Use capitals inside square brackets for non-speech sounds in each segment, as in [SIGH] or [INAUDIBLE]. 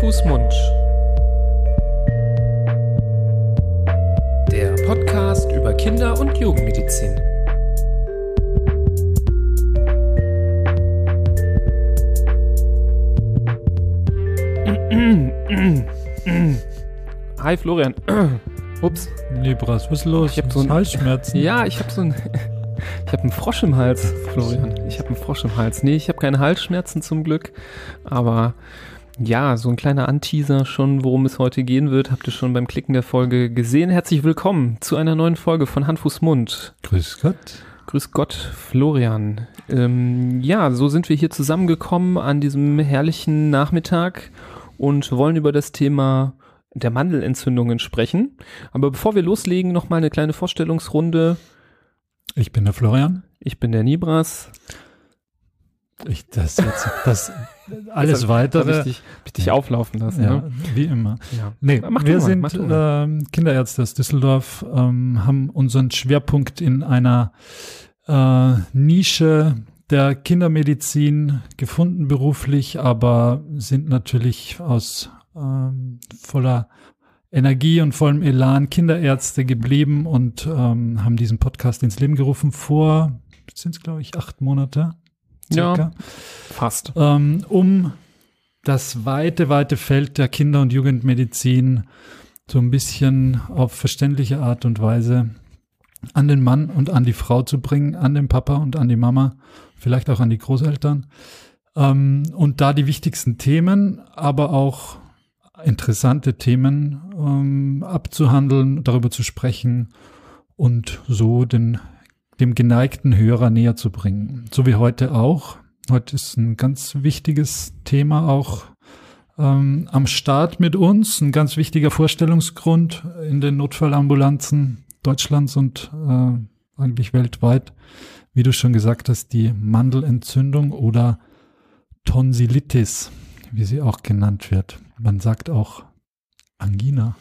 Fuß, Mund. Der Podcast über Kinder- und Jugendmedizin. Hi Florian. Ups. Libras, was ist los? Ich hab so ein- Halsschmerzen. Ja, ich habe so ein. [LAUGHS] Ich habe einen Frosch im Hals, Florian. Ich habe einen Frosch im Hals. Nee, ich habe keine Halsschmerzen zum Glück. Aber ja, so ein kleiner Anteaser schon, worum es heute gehen wird, habt ihr schon beim Klicken der Folge gesehen. Herzlich willkommen zu einer neuen Folge von Hand, Fuß, Mund. Grüß Gott. Grüß Gott, Florian. Ähm, ja, so sind wir hier zusammengekommen an diesem herrlichen Nachmittag und wollen über das Thema der Mandelentzündungen sprechen. Aber bevor wir loslegen, nochmal eine kleine Vorstellungsrunde. Ich bin der Florian. Ich bin der Nibras. Ich, das jetzt, das, alles Das weitere. Hab ich dich, hab ich dich auflaufen lassen. ja, Ne? wie immer. Ja. Nee, Mach wir mal, sind mach ähm, Kinderärzte aus Düsseldorf, ähm, haben unseren Schwerpunkt in einer äh, Nische der Kindermedizin gefunden beruflich, aber sind natürlich aus ähm, voller Energie und vollem Elan Kinderärzte geblieben und ähm, haben diesen Podcast ins Leben gerufen vor, sind es glaube ich acht Monate, Ja. circa Fast. ähm, um das weite, weite Feld der Kinder- und Jugendmedizin so ein bisschen auf verständliche Art und Weise an den Mann und an die Frau zu bringen, an den Papa und an die Mama, vielleicht auch an die Großeltern. Ähm, und da die wichtigsten Themen, aber auch interessante Themen ähm, abzuhandeln, darüber zu sprechen und so den, dem geneigten Hörer näher zu bringen. So wie heute auch. Heute ist ein ganz wichtiges Thema auch ähm, am Start mit uns, ein ganz wichtiger Vorstellungsgrund in den Notfallambulanzen Deutschlands und äh, eigentlich weltweit. Wie du schon gesagt hast, die Mandelentzündung oder Tonsillitis, wie sie auch genannt wird. Man sagt auch Angina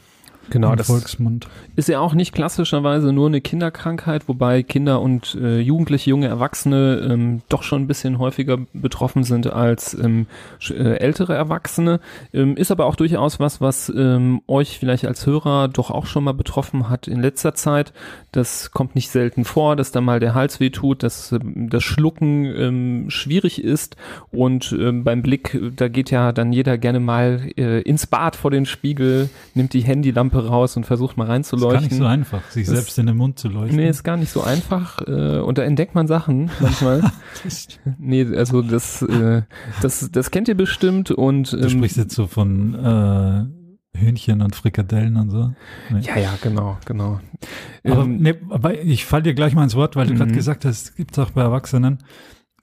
Genau, im das Volksmund. ist ja auch nicht klassischerweise nur eine Kinderkrankheit, wobei Kinder und äh, Jugendliche, junge Erwachsene ähm, doch schon ein bisschen häufiger betroffen sind als ähm, äh, ältere Erwachsene. Ähm, ist aber auch durchaus was, was ähm, euch vielleicht als Hörer doch auch schon mal betroffen hat in letzter Zeit. Das kommt nicht selten vor, dass da mal der Hals weh tut, dass ähm, das Schlucken ähm, schwierig ist und ähm, beim Blick, äh, da geht ja dann jeder gerne mal äh, ins Bad vor den Spiegel, nimmt die Handylampe raus und versucht mal Ist gar reinzuleuchten. nicht so einfach, sich Das- selbst in den Mund zu leuchten. Nee, ist gar nicht so einfach äh, und da entdeckt man Sachen manchmal. [LAUGHS] nee, also das, äh, das, das kennt ihr bestimmt und Du ähm, sprichst jetzt so von äh, Hühnchen und Frikadellen und so. Nee. ja, ja, genau, genau. Aber, Ähm, nee, aber ich fall dir gleich mal ins Wort, weil du gerade Mhm. gesagt hast, gibt es auch bei Erwachsenen.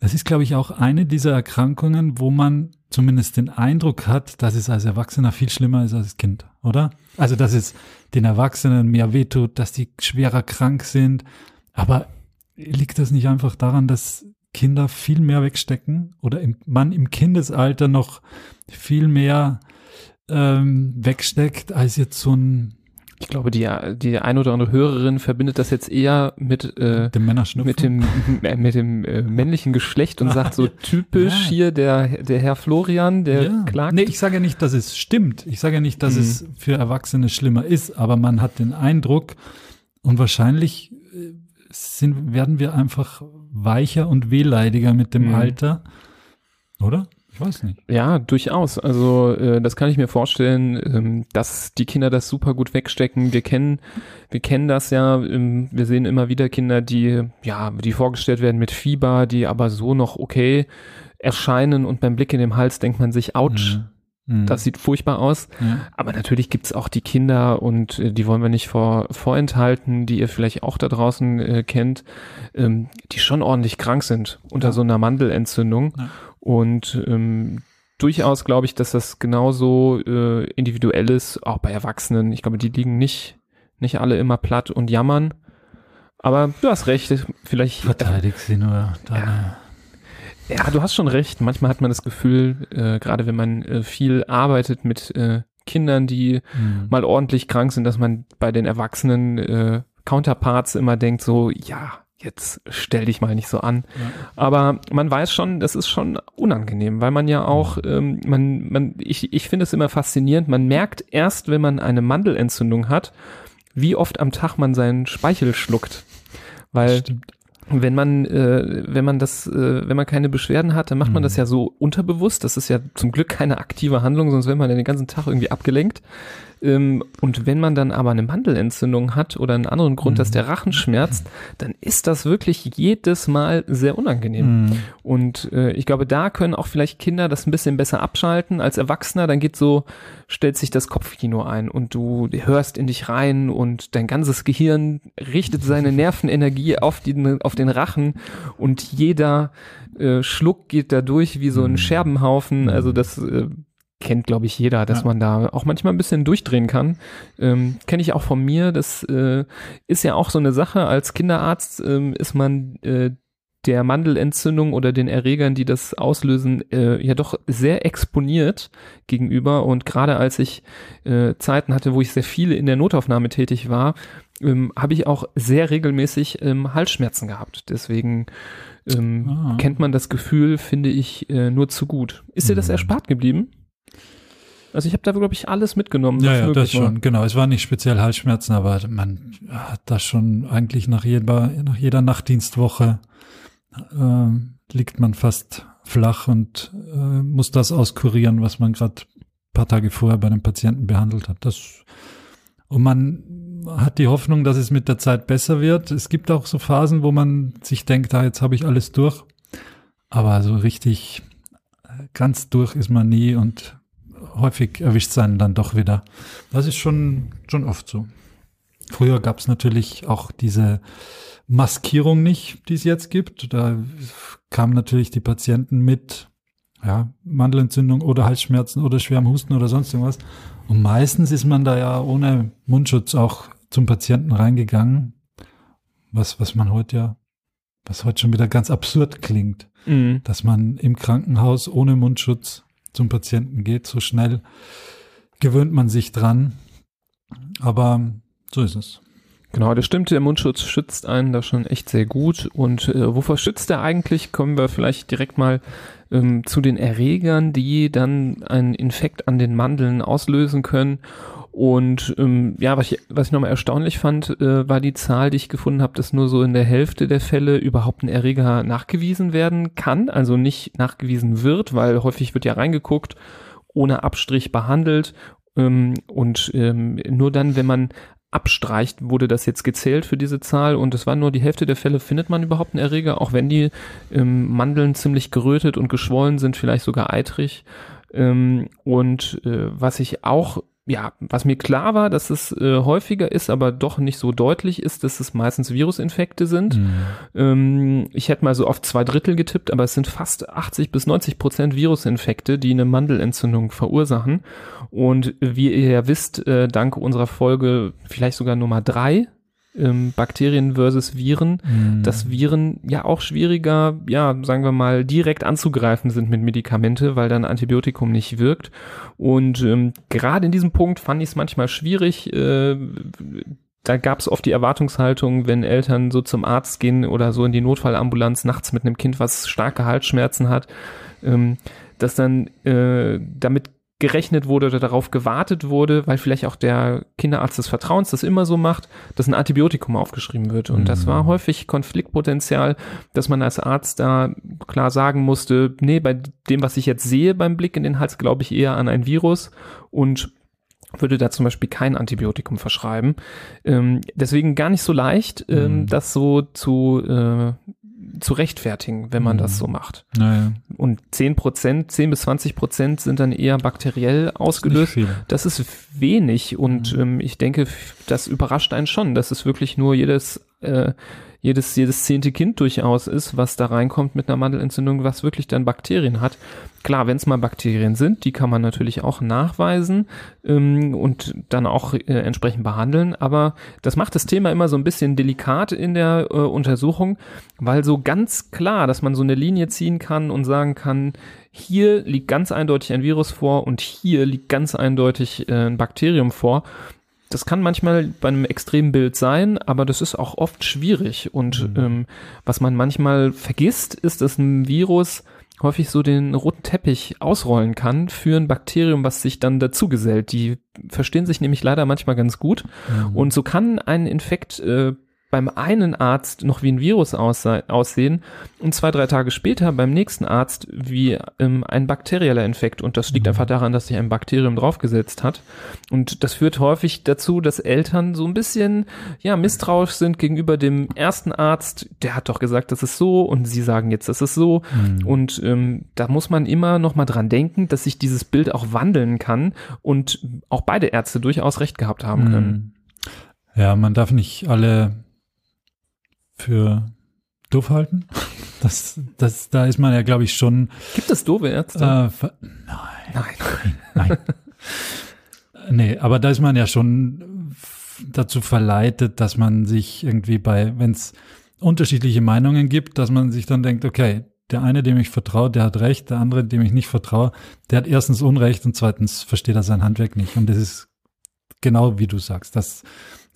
Das ist, glaube ich, auch eine dieser Erkrankungen, wo man zumindest den Eindruck hat, dass es als Erwachsener viel schlimmer ist als als Kind, oder? Also, dass es den Erwachsenen mehr wehtut, dass die schwerer krank sind. Aber liegt das nicht einfach daran, dass Kinder viel mehr wegstecken oder im, man im Kindesalter noch viel mehr ähm, wegsteckt als jetzt so ein ich glaube, die, die ein oder andere Hörerin verbindet das jetzt eher mit, äh, dem mit dem, äh, mit dem äh, männlichen Geschlecht und sagt so [LAUGHS] typisch Ja. hier der, der Herr Florian, der ja. klagt. Nee, ich sage ja nicht, dass es stimmt. Ich sage ja nicht, dass Mhm. es für Erwachsene schlimmer ist, aber man hat den Eindruck und wahrscheinlich äh, sind, werden wir einfach weicher und wehleidiger mit dem Mhm. Alter. Oder? Ich weiß nicht. Ja, durchaus. Also äh, das kann ich mir vorstellen, ähm, dass die Kinder das super gut wegstecken. Wir kennen, wir kennen das ja. Ähm, wir sehen immer wieder Kinder, die ja, die vorgestellt werden mit Fieber, die aber so noch okay erscheinen und beim Blick in den Hals denkt man sich, ouch, Mhm. das sieht furchtbar aus. ja. Aber natürlich gibt's auch die Kinder und äh, die wollen wir nicht vor, vorenthalten, die ihr vielleicht auch da draußen äh, kennt, ähm, die schon ordentlich krank sind unter Ja. so einer Mandelentzündung. Ja. Und ähm, durchaus glaube ich, dass das genauso äh, individuell ist, auch bei Erwachsenen. Ich glaube, die liegen nicht, nicht alle immer platt und jammern. Aber du hast recht, vielleicht. Verteidigt sie nur deine. Ja, du hast schon recht. Manchmal hat man das Gefühl, äh, gerade wenn man äh, viel arbeitet mit äh, Kindern, die Mhm. mal ordentlich krank sind, dass man bei den Erwachsenen äh, Counterparts immer denkt, so, ja, jetzt stell dich mal nicht so an. Ja. Aber man weiß schon, das ist schon unangenehm, weil man ja auch, ähm, man, man, ich, ich finde es immer faszinierend, man merkt erst, wenn man eine Mandelentzündung hat, wie oft am Tag man seinen Speichel schluckt. Weil wenn man, äh, wenn man das, äh, wenn man keine Beschwerden hat, dann macht man das mhm. ja so unterbewusst. Das ist ja zum Glück keine aktive Handlung, sonst wäre man den ganzen Tag irgendwie abgelenkt. Ähm, und wenn man dann aber eine Mandelentzündung hat oder einen anderen Grund, mhm. dass der Rachen schmerzt, dann ist das wirklich jedes Mal sehr unangenehm. Mhm. Und äh, ich glaube, da können auch vielleicht Kinder das ein bisschen besser abschalten als Erwachsener. Dann geht so, stellt sich das Kopfkino ein und du hörst in dich rein und dein ganzes Gehirn richtet seine [LAUGHS] Nervenenergie auf, die, auf den Rachen und jeder äh, Schluck geht da durch wie so ein mhm. Scherbenhaufen. Also das äh, kennt, glaube ich, jeder, dass ja. man da auch manchmal ein bisschen durchdrehen kann. Ähm, Kenne ich auch von mir. Das äh, ist ja auch so eine Sache. Als Kinderarzt ähm, ist man äh, der Mandelentzündung oder den Erregern, die das auslösen, äh, ja doch sehr exponiert gegenüber. Und gerade als ich äh, Zeiten hatte, wo ich sehr viele in der Notaufnahme tätig war, ähm, habe ich auch sehr regelmäßig ähm, Halsschmerzen gehabt. Deswegen ähm, ah. kennt man das Gefühl, finde ich, äh, nur zu gut. Ist dir das mhm. erspart geblieben? Also ich habe da, glaube ich, alles mitgenommen. Ja, ja, das schon, genau. Es war nicht speziell Halsschmerzen, aber man hat das schon eigentlich nach jeder, nach jeder Nachtdienstwoche äh, liegt man fast flach und äh, muss das auskurieren, was man gerade paar Tage vorher bei einem Patienten behandelt hat. Das, und man hat die Hoffnung, dass es mit der Zeit besser wird. Es gibt auch so Phasen, wo man sich denkt, ah, jetzt habe ich alles durch. Aber so richtig äh, ganz durch ist man nie und häufig erwischt sein dann doch wieder. Das ist schon, schon oft so. Früher gab es natürlich auch diese Maskierung nicht, die es jetzt gibt. Da kamen natürlich die Patienten mit ja, Mandelentzündung oder Halsschmerzen oder schwerem Husten oder sonst irgendwas. Und meistens ist man da ja ohne Mundschutz auch zum Patienten reingegangen, was, was man heute ja, was heute schon wieder ganz absurd klingt, mhm. dass man im Krankenhaus ohne Mundschutz zum Patienten geht. So schnell gewöhnt man sich dran. Aber so ist es. Genau, das stimmt. Der Mundschutz schützt einen da schon echt sehr gut. Und äh, wovor schützt er eigentlich? Kommen wir vielleicht direkt mal ähm, zu den Erregern, die dann einen Infekt an den Mandeln auslösen können. Und ähm, ja, was ich, was ich nochmal erstaunlich fand, äh, war die Zahl, die ich gefunden habe, dass nur so in der Hälfte der Fälle überhaupt ein Erreger nachgewiesen werden kann, also nicht nachgewiesen wird, weil häufig wird ja reingeguckt, ohne Abstrich behandelt ähm, und ähm, nur dann, wenn man abstreicht, wurde das jetzt gezählt für diese Zahl und es war nur die Hälfte der Fälle, findet man überhaupt einen Erreger, auch wenn die ähm, Mandeln ziemlich gerötet und geschwollen sind, vielleicht sogar eitrig. Ähm, und äh, was ich auch ja, was mir klar war, dass es äh, häufiger ist, aber doch nicht so deutlich ist, dass es meistens Virusinfekte sind. Mhm. Ähm, ich hätte mal so auf zwei Drittel getippt, aber es sind fast 80 bis 90 Prozent Virusinfekte, die eine Mandelentzündung verursachen. Und wie ihr ja wisst, äh, dank unserer Folge vielleicht sogar Nummer drei, ähm, Bakterien versus Viren, mhm. dass Viren ja auch schwieriger, ja, sagen wir mal, direkt anzugreifen sind mit Medikamente, weil dann Antibiotikum nicht wirkt. Und ähm, gerade in diesem Punkt fand ich es manchmal schwierig. Äh, da gab es oft die Erwartungshaltung, wenn Eltern so zum Arzt gehen oder so in die Notfallambulanz nachts mit einem Kind, was starke Halsschmerzen hat, ähm, dass dann äh, damit gerechnet wurde oder darauf gewartet wurde, weil vielleicht auch der Kinderarzt des Vertrauens das immer so macht, dass ein Antibiotikum aufgeschrieben wird. Und mhm. das war häufig Konfliktpotenzial, dass man als Arzt da klar sagen musste, nee, bei dem, was ich jetzt sehe beim Blick in den Hals, glaube ich eher an ein Virus und würde da zum Beispiel kein Antibiotikum verschreiben. Ähm, deswegen gar nicht so leicht, ähm, mhm. das so zu äh, zu rechtfertigen, wenn man mhm. das so macht. Naja. Und 10 Prozent, 10 bis 20 Prozent sind dann eher bakteriell ausgelöst. Das ist, wenig und mhm. ähm, ich denke, das überrascht einen schon, dass es wirklich nur jedes äh, jedes, jedes zehnte Kind durchaus ist, was da reinkommt mit einer Mandelentzündung, was wirklich dann Bakterien hat. Klar, wenn es mal Bakterien sind, die kann man natürlich auch nachweisen ähm, und dann auch äh, entsprechend behandeln, aber das macht das Thema immer so ein bisschen delikat in der äh, Untersuchung, weil so ganz klar, dass man so eine Linie ziehen kann und sagen kann, hier liegt ganz eindeutig ein Virus vor und hier liegt ganz eindeutig äh, ein Bakterium vor das kann manchmal bei einem extremen Bild sein, aber das ist auch oft schwierig. Und mhm. ähm, was man manchmal vergisst, ist, dass ein Virus häufig so den roten Teppich ausrollen kann für ein Bakterium, was sich dann dazugesellt. Die verstehen sich nämlich leider manchmal ganz gut. Mhm. Und so kann ein Infekt äh, beim einen Arzt noch wie ein Virus aussehen und zwei, drei Tage später beim nächsten Arzt wie ähm, ein bakterieller Infekt. Und das liegt mhm. einfach daran, dass sich ein Bakterium draufgesetzt hat. Und das führt häufig dazu, dass Eltern so ein bisschen, ja, misstrauisch sind gegenüber dem ersten Arzt. Der hat doch gesagt, das ist so und sie sagen jetzt, das ist so. Mhm. Und ähm, da muss man immer noch mal dran denken, dass sich dieses Bild auch wandeln kann und auch beide Ärzte durchaus recht gehabt haben mhm. können. Ja, man darf nicht alle für doof halten. [LAUGHS] Das, das, da ist man ja, glaube ich, schon. Gibt es doofe Ärzte? Äh, nein. Nein. Nein. nee, aber da ist man ja schon dazu verleitet, dass man sich irgendwie bei, wenn es unterschiedliche Meinungen gibt, dass man sich dann denkt, okay, der eine, dem ich vertraue, der hat recht, der andere, dem ich nicht vertraue, der hat erstens Unrecht und zweitens versteht er sein Handwerk nicht. Und das ist genau wie du sagst. Das,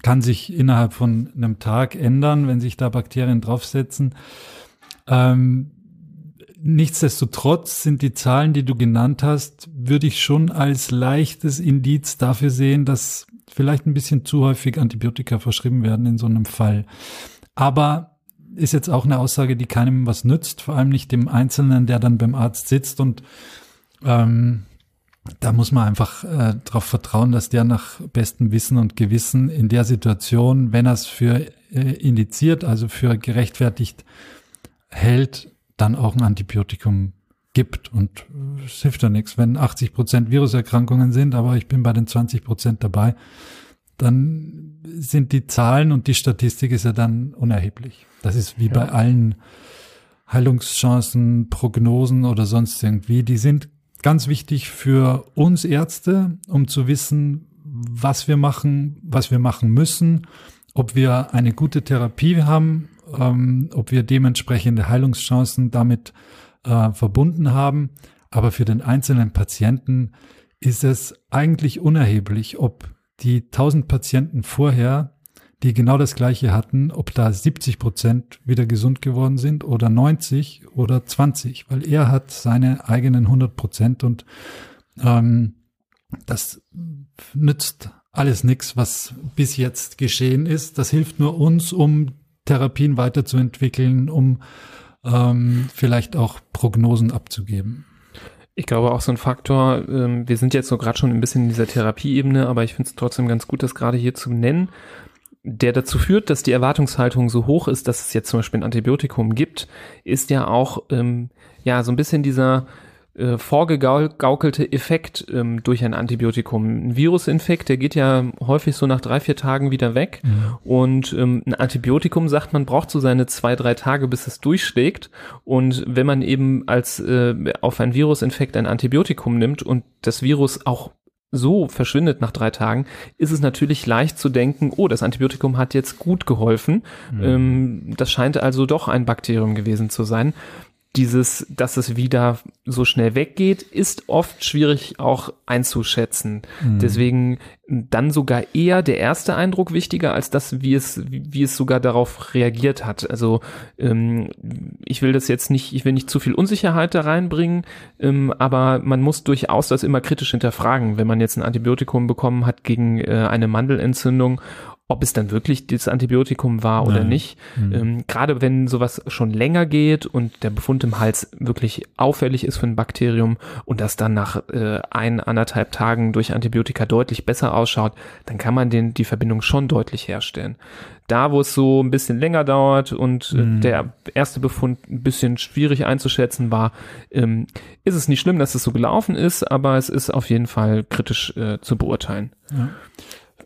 kann sich innerhalb von einem Tag ändern, wenn sich da Bakterien draufsetzen. Ähm, nichtsdestotrotz sind die Zahlen, die du genannt hast, würde ich schon als leichtes Indiz dafür sehen, dass vielleicht ein bisschen zu häufig Antibiotika verschrieben werden in so einem Fall. Aber ist jetzt auch eine Aussage, die keinem was nützt, vor allem nicht dem Einzelnen, der dann beim Arzt sitzt und ähm, da muss man einfach äh, darauf vertrauen, dass der nach bestem Wissen und Gewissen in der Situation, wenn er es für äh, indiziert, also für gerechtfertigt hält, dann auch ein Antibiotikum gibt. Und es hilft ja nichts, wenn 80 Prozent Viruserkrankungen sind, aber ich bin bei den 20 Prozent dabei, dann sind die Zahlen und die Statistik ist ja dann unerheblich. Das ist wie ja. bei allen Heilungschancen, Prognosen oder sonst irgendwie. Die sind ganz wichtig für uns Ärzte, um zu wissen, was wir machen, was wir machen müssen, ob wir eine gute Therapie haben, ähm, ob wir dementsprechende Heilungschancen damit äh, verbunden haben. Aber für den einzelnen Patienten ist es eigentlich unerheblich, ob die 1000 Patienten vorher die genau das Gleiche hatten, ob da 70 Prozent wieder gesund geworden sind oder 90 oder 20, weil er hat seine eigenen 100 Prozent und ähm, das nützt alles nichts, was bis jetzt geschehen ist. Das hilft nur uns, um Therapien weiterzuentwickeln, um ähm, vielleicht auch Prognosen abzugeben. Ich glaube auch so ein Faktor, ähm, wir sind jetzt so gerade schon ein bisschen in dieser Therapieebene, aber ich finde es trotzdem ganz gut, das gerade hier zu nennen der dazu führt, dass die Erwartungshaltung so hoch ist, dass es jetzt zum Beispiel ein Antibiotikum gibt, ist ja auch ähm, ja so ein bisschen dieser äh, vorgegaukelte Effekt ähm, durch ein Antibiotikum. Ein Virusinfekt, der geht ja häufig so nach drei, vier Tagen wieder weg. Mhm. Und ähm, ein Antibiotikum sagt, man braucht so seine zwei, drei Tage, bis es durchschlägt. Und wenn man eben als äh, auf ein Virusinfekt ein Antibiotikum nimmt und das Virus auch so verschwindet nach drei Tagen, ist es natürlich leicht zu denken, oh, das Antibiotikum hat jetzt gut geholfen. Mhm. Ähm, das scheint also doch ein Bakterium gewesen zu sein dieses, dass es wieder so schnell weggeht, ist oft schwierig auch einzuschätzen. Mhm. Deswegen dann sogar eher der erste Eindruck wichtiger als das, wie es, wie es sogar darauf reagiert hat. Also ähm, ich will das jetzt nicht, ich will nicht zu viel Unsicherheit da reinbringen, ähm, aber man muss durchaus das immer kritisch hinterfragen, wenn man jetzt ein Antibiotikum bekommen hat gegen äh, eine Mandelentzündung ob es dann wirklich das Antibiotikum war oder Nein. nicht. Mhm. Ähm, Gerade wenn sowas schon länger geht und der Befund im Hals wirklich auffällig ist für ein Bakterium und das dann nach äh, ein, anderthalb Tagen durch Antibiotika deutlich besser ausschaut, dann kann man den, die Verbindung schon deutlich herstellen. Da, wo es so ein bisschen länger dauert und äh, mhm. der erste Befund ein bisschen schwierig einzuschätzen war, ähm, ist es nicht schlimm, dass es so gelaufen ist, aber es ist auf jeden Fall kritisch äh, zu beurteilen. Ja.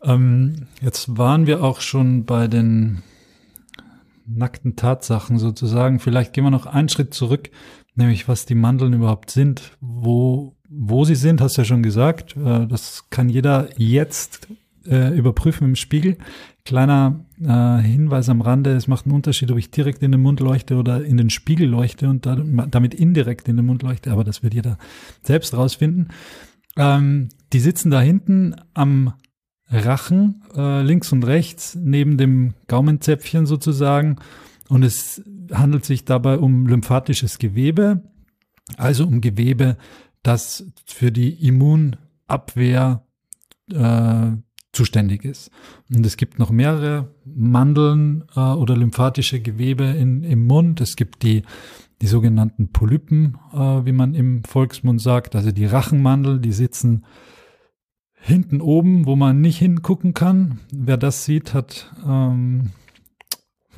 Ähm, jetzt waren wir auch schon bei den nackten Tatsachen sozusagen. Vielleicht gehen wir noch einen Schritt zurück, nämlich was die Mandeln überhaupt sind, wo, wo sie sind, hast du ja schon gesagt. Äh, das kann jeder jetzt äh, überprüfen im Spiegel. Kleiner äh, Hinweis am Rande, es macht einen Unterschied, ob ich direkt in den Mund leuchte oder in den Spiegel leuchte und damit indirekt in den Mund leuchte, aber das wird jeder selbst rausfinden. Ähm, die sitzen da hinten am Rachen, äh, links und rechts, neben dem Gaumenzäpfchen sozusagen. Und es handelt sich dabei um lymphatisches Gewebe, also um Gewebe, das für die Immunabwehr äh, zuständig ist. Und es gibt noch mehrere Mandeln äh, oder lymphatische Gewebe in, im Mund. Es gibt die, die sogenannten Polypen, äh, wie man im Volksmund sagt, also die Rachenmandel, die sitzen hinten oben, wo man nicht hingucken kann. Wer das sieht, hat ähm,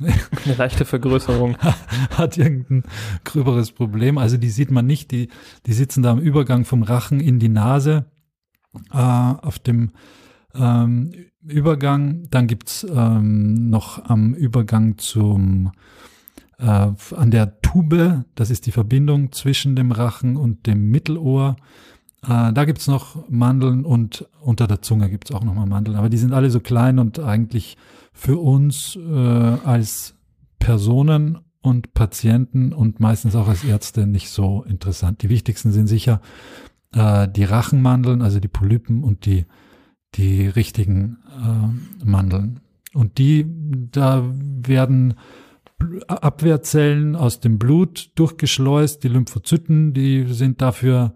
[LAUGHS] eine leichte Vergrößerung. [LAUGHS] hat irgendein gröberes Problem. Also die sieht man nicht, die, die sitzen da am Übergang vom Rachen in die Nase. Äh, auf dem ähm, Übergang, dann gibt's ähm, noch am Übergang zum äh, an der Tube, das ist die Verbindung zwischen dem Rachen und dem Mittelohr. Äh, da gibt's noch Mandeln und unter der Zunge gibt's auch nochmal Mandeln, aber die sind alle so klein und eigentlich für uns äh, als Personen und Patienten und meistens auch als Ärzte nicht so interessant. Die wichtigsten sind sicher äh, die Rachenmandeln, also die Polypen und die, die richtigen äh, Mandeln. Und die, da werden Abwehrzellen aus dem Blut durchgeschleust, die Lymphozyten, die sind dafür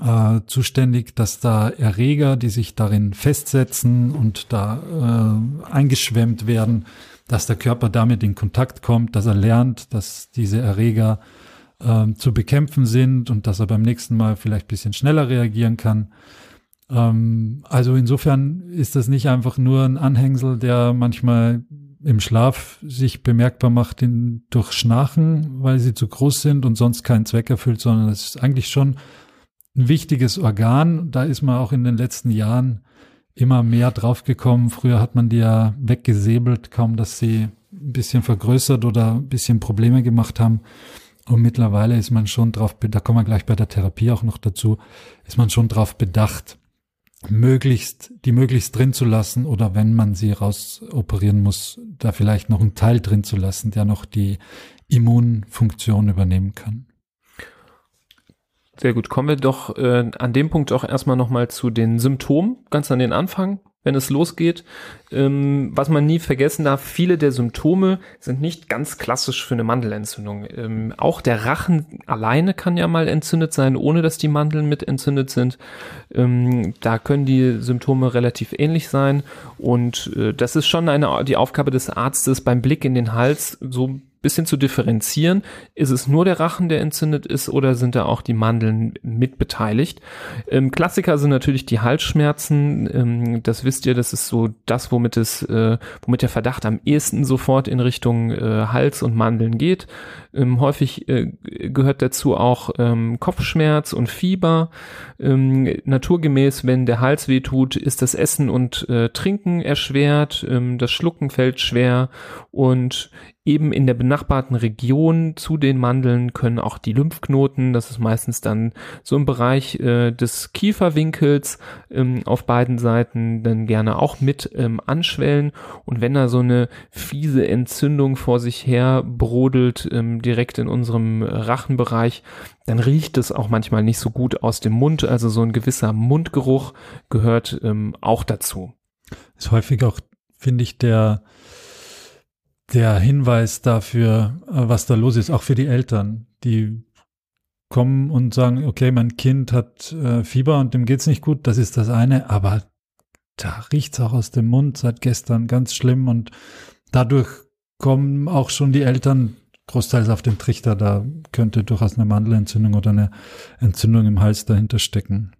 äh, zuständig, dass da Erreger, die sich darin festsetzen und da äh, eingeschwemmt werden, dass der Körper damit in Kontakt kommt, dass er lernt, dass diese Erreger äh, zu bekämpfen sind und dass er beim nächsten Mal vielleicht bisschen schneller reagieren kann. Ähm, also insofern ist das nicht einfach nur ein Anhängsel, der manchmal im Schlaf sich bemerkbar macht in, durch Schnarchen, weil sie zu groß sind und sonst keinen Zweck erfüllt, sondern es ist eigentlich schon ein wichtiges Organ. Da ist man auch in den letzten Jahren immer mehr draufgekommen. Früher hat man die ja weggesäbelt, kaum dass sie ein bisschen vergrößert oder ein bisschen Probleme gemacht haben. Und mittlerweile ist man schon drauf, da kommen wir gleich bei der Therapie auch noch dazu, ist man schon drauf bedacht, möglichst, die möglichst drin zu lassen oder wenn man sie rausoperieren muss, da vielleicht noch einen Teil drin zu lassen, der noch die Immunfunktion übernehmen kann. Sehr gut. Kommen wir doch äh, an dem Punkt auch erstmal nochmal zu den Symptomen, ganz an den Anfang, wenn es losgeht. Ähm, was man nie vergessen darf, viele der Symptome sind nicht ganz klassisch für eine Mandelentzündung. Ähm, auch der Rachen alleine kann ja mal entzündet sein, ohne dass die Mandeln mit entzündet sind. Ähm, da können die Symptome relativ ähnlich sein. Und äh, das ist schon eine, die Aufgabe des Arztes beim Blick in den Hals, so bisschen zu differenzieren. Ist es nur der Rachen, der entzündet ist oder sind da auch die Mandeln mit beteiligt? Ähm, Klassiker sind natürlich die Halsschmerzen. Ähm, das wisst ihr, das ist so das, womit es, äh, womit der Verdacht am ehesten sofort in Richtung äh, Hals und Mandeln geht. Ähm, häufig äh, gehört dazu auch ähm, Kopfschmerz und Fieber. Ähm, naturgemäß, wenn der Hals wehtut, ist das Essen und äh, Trinken erschwert, ähm, das Schlucken fällt schwer. Und eben in der benachbarten Region zu den Mandeln können auch die Lymphknoten, das ist meistens dann so im Bereich äh, des Kieferwinkels ähm, auf beiden Seiten dann gerne auch mit ähm, anschwellen. Und wenn da so eine fiese Entzündung vor sich her brodelt, ähm, direkt in unserem Rachenbereich, dann riecht es auch manchmal nicht so gut aus dem Mund, also so ein gewisser Mundgeruch gehört ähm, auch dazu. Ist häufig auch, finde ich, der der Hinweis dafür, äh, was da los ist, auch für die Eltern, die kommen und sagen, okay, mein Kind hat äh, Fieber und dem geht's nicht gut, das ist das eine, aber da riecht's auch aus dem Mund seit gestern ganz schlimm und dadurch kommen auch schon die Eltern großteils auf den Trichter, da könnte durchaus eine Mandelentzündung oder eine Entzündung im Hals dahinter stecken.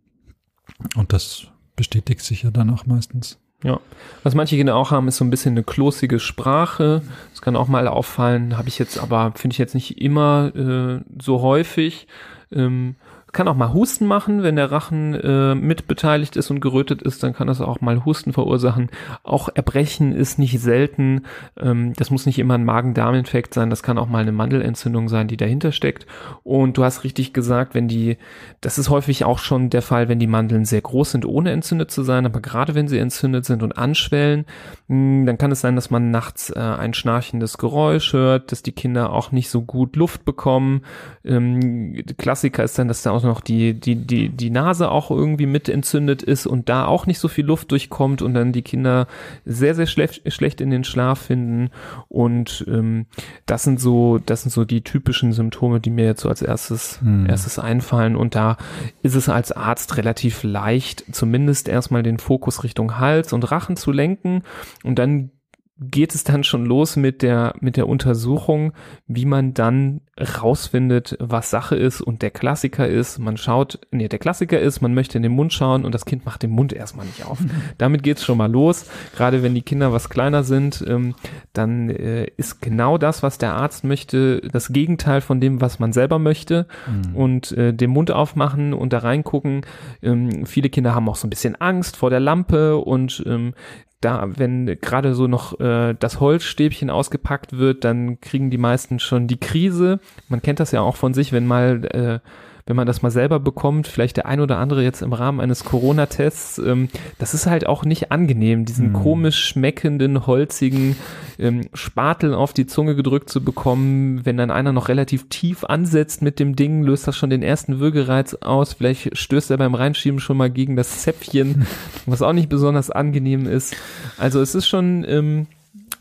Und das bestätigt sich ja dann auch meistens. Ja, was manche Kinder auch haben, ist so ein bisschen eine klosige Sprache. Das kann auch mal auffallen, habe ich jetzt aber, finde ich jetzt nicht immer äh, so häufig. Ähm, kann auch mal Husten machen, wenn der Rachen äh, mitbeteiligt ist und gerötet ist, dann kann das auch mal Husten verursachen. Auch Erbrechen ist nicht selten. Ähm, das muss nicht immer ein Magen-Darm-Infekt sein, das kann auch mal eine Mandelentzündung sein, die dahinter steckt. Und du hast richtig gesagt, wenn die, das ist häufig auch schon der Fall, wenn die Mandeln sehr groß sind, ohne entzündet zu sein, aber gerade wenn sie entzündet sind und anschwellen, mh, hm, dann kann es sein, dass man nachts äh, ein schnarchendes Geräusch hört, dass die Kinder auch nicht so gut Luft bekommen. Ähm, Klassiker ist dann, dass da auch noch die, die, die, die Nase auch irgendwie mit entzündet ist und da auch nicht so viel Luft durchkommt und dann die Kinder sehr, sehr schlecht, schlecht in den Schlaf finden. Und ähm, das sind so, das sind so die typischen Symptome, die mir jetzt so als erstes, hm. erstes einfallen. Und da ist es als Arzt relativ leicht, zumindest erstmal den Fokus Richtung Hals und Rachen zu lenken und dann geht es dann schon los mit der, mit der Untersuchung, wie man dann rausfindet, was Sache ist und der Klassiker ist, man schaut, nee, der Klassiker ist, man möchte in den Mund schauen und das Kind macht den Mund erstmal nicht auf. [LAUGHS] Damit geht's schon mal los. Gerade wenn die Kinder was kleiner sind, ähm, dann äh, ist genau das, was der Arzt möchte, das Gegenteil von dem, was man selber möchte mhm. und äh, den Mund aufmachen und da reingucken. Ähm, viele Kinder haben auch so ein bisschen Angst vor der Lampe und ähm, da, wenn gerade so noch äh, das Holzstäbchen ausgepackt wird, dann kriegen die meisten schon die Krise. Man kennt das ja auch von sich, wenn mal äh, wenn man das mal selber bekommt, vielleicht der ein oder andere jetzt im Rahmen eines Corona-Tests, ähm, das ist halt auch nicht angenehm, diesen mhm. komisch schmeckenden, holzigen ähm, Spatel auf die Zunge gedrückt zu bekommen. Wenn dann einer noch relativ tief ansetzt mit dem Ding, löst das schon den ersten Würgereiz aus. Vielleicht stößt er beim Reinschieben schon mal gegen das Zäpfchen, [LAUGHS] was auch nicht besonders angenehm ist. Also es ist schon ähm,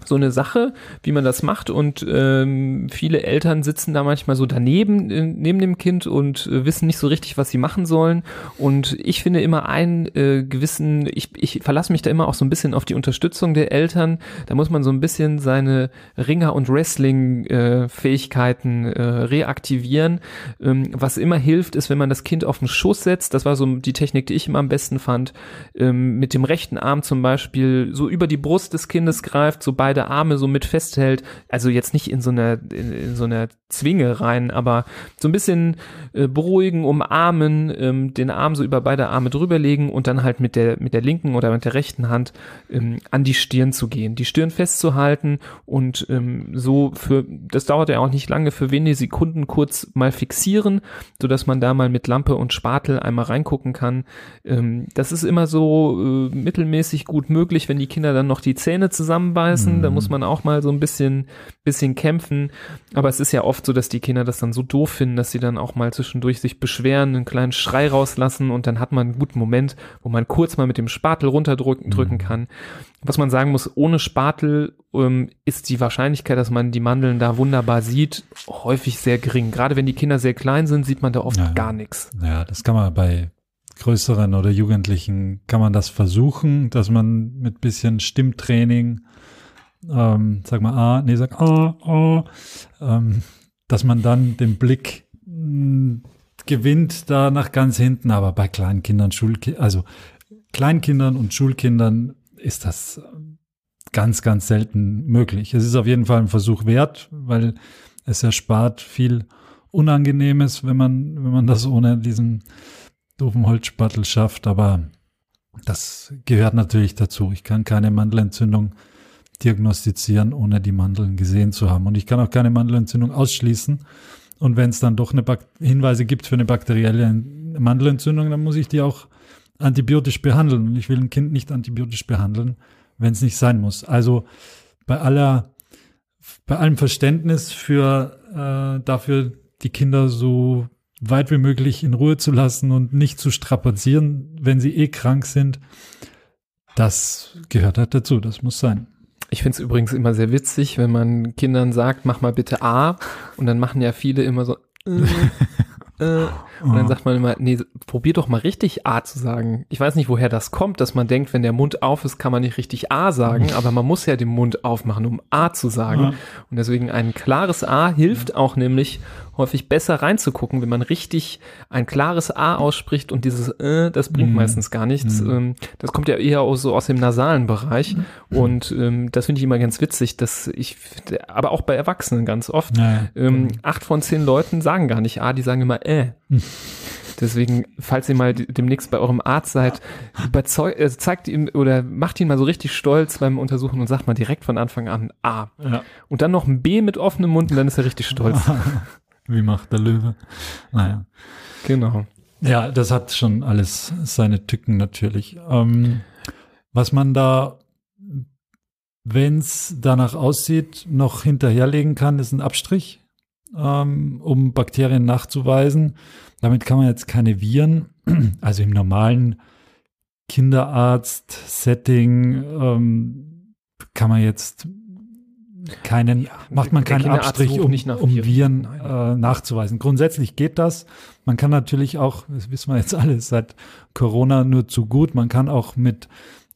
so eine Sache, wie man das macht. Und ähm, viele Eltern sitzen da manchmal so daneben, äh, neben dem Kind und äh, wissen nicht so richtig, was sie machen sollen. Und ich finde immer einen äh, gewissen, ich, ich verlasse mich da immer auch so ein bisschen auf die Unterstützung der Eltern, da muss man so ein bisschen seine Ringer- und Wrestling-Fähigkeiten äh, reaktivieren, ähm, was immer hilft, ist, wenn man das Kind auf den Schoß setzt, das war so die Technik, die ich immer am besten fand, ähm, mit dem rechten Arm zum Beispiel so über die Brust des Kindes greift, so beide beide Arme so mit festhält. Also jetzt nicht in so einer, in, in so einer Zwinge rein, aber so ein bisschen äh, beruhigen, umarmen, ähm, den Arm so über beide Arme drüberlegen und dann halt mit der, mit der linken oder mit der rechten Hand ähm, an die Stirn zu gehen, die Stirn festzuhalten und ähm, so für, das dauert ja auch nicht lange, für wenige Sekunden kurz mal fixieren, so dass man da mal mit Lampe und Spatel einmal reingucken kann. Ähm, das ist immer so äh, mittelmäßig gut möglich, wenn die Kinder dann noch die Zähne zusammenbeißen, mhm. da muss man auch mal so ein bisschen, bisschen kämpfen, aber es ist ja oft so, dass die Kinder das dann so doof finden, dass sie dann auch mal zwischendurch sich beschweren, einen kleinen Schrei rauslassen und dann hat man einen guten Moment, wo man kurz mal mit dem Spatel runterdrücken drücken mhm. kann. Was man sagen muss, ohne Spatel ähm, ist die Wahrscheinlichkeit, dass man die Mandeln da wunderbar sieht, häufig sehr gering. Gerade wenn die Kinder sehr klein sind, sieht man da oft ja, gar nichts. Ja, das kann man bei größeren oder Jugendlichen kann man das versuchen, dass man mit bisschen Stimmtraining, ähm, sag mal A, nee, sag A, A, ähm, dass man dann den Blick mh, gewinnt da nach ganz hinten, aber bei Kleinkindern, Schulkindern, also Kleinkindern und Schulkindern ist das ganz, ganz selten möglich. Es ist auf jeden Fall ein Versuch wert, weil es erspart viel Unangenehmes, wenn man, wenn man das ohne diesen doofen Holzspattel schafft, aber das gehört natürlich dazu. Ich kann keine Mandelentzündung diagnostizieren, ohne die Mandeln gesehen zu haben. Und ich kann auch keine Mandelentzündung ausschließen. Und wenn es dann doch eine Hinweise gibt für eine bakterielle Mandelentzündung, dann muss ich die auch antibiotisch behandeln. Und ich will ein Kind nicht antibiotisch behandeln, wenn es nicht sein muss. Also bei aller, bei allem Verständnis für äh, dafür, die Kinder so weit wie möglich in Ruhe zu lassen und nicht zu strapazieren, wenn sie eh krank sind, das gehört halt dazu. Das muss sein. Ich finde es übrigens immer sehr witzig, wenn man Kindern sagt, mach mal bitte A und dann machen ja viele immer so äh, äh, und dann sagt man immer, nee, probier doch mal richtig A zu sagen. Ich weiß nicht, woher das kommt, dass man denkt, wenn der Mund auf ist, kann man nicht richtig A sagen, aber man muss ja den Mund aufmachen, um A zu sagen. Und deswegen ein klares A hilft auch nämlich, häufig besser reinzugucken, wenn man richtig ein klares A ausspricht und dieses äh, das bringt mm. meistens gar nichts. Mm. Ähm, das kommt ja eher aus, so aus dem nasalen Bereich mm. und ähm, das finde ich immer ganz witzig, dass ich, aber auch bei Erwachsenen ganz oft, ja, ähm, acht von zehn Leuten sagen gar nicht A, die sagen immer äh. Deswegen, falls ihr mal demnächst bei eurem Arzt seid, überzeugt, äh, zeigt ihm oder macht ihn mal so richtig stolz beim Untersuchen und sagt mal direkt von Anfang an A. Ja. Und dann noch ein B mit offenem Mund und dann ist er richtig stolz. [LAUGHS] Wie macht der Löwe? Naja. Genau. Ja, das hat schon alles seine Tücken natürlich. Ähm, was man da, wenn es danach aussieht, noch hinterherlegen kann, ist ein Abstrich. ähm, um Bakterien nachzuweisen. Damit kann man jetzt keine Viren, [CLEARS THROAT] also im normalen Kinderarzt-Setting ähm, kann man jetzt keinen, ja, macht man keinen Abstrich, um, um Viren äh, nachzuweisen. Grundsätzlich geht das. Man kann natürlich auch, das wissen wir jetzt alles seit Corona nur zu gut, man kann auch mit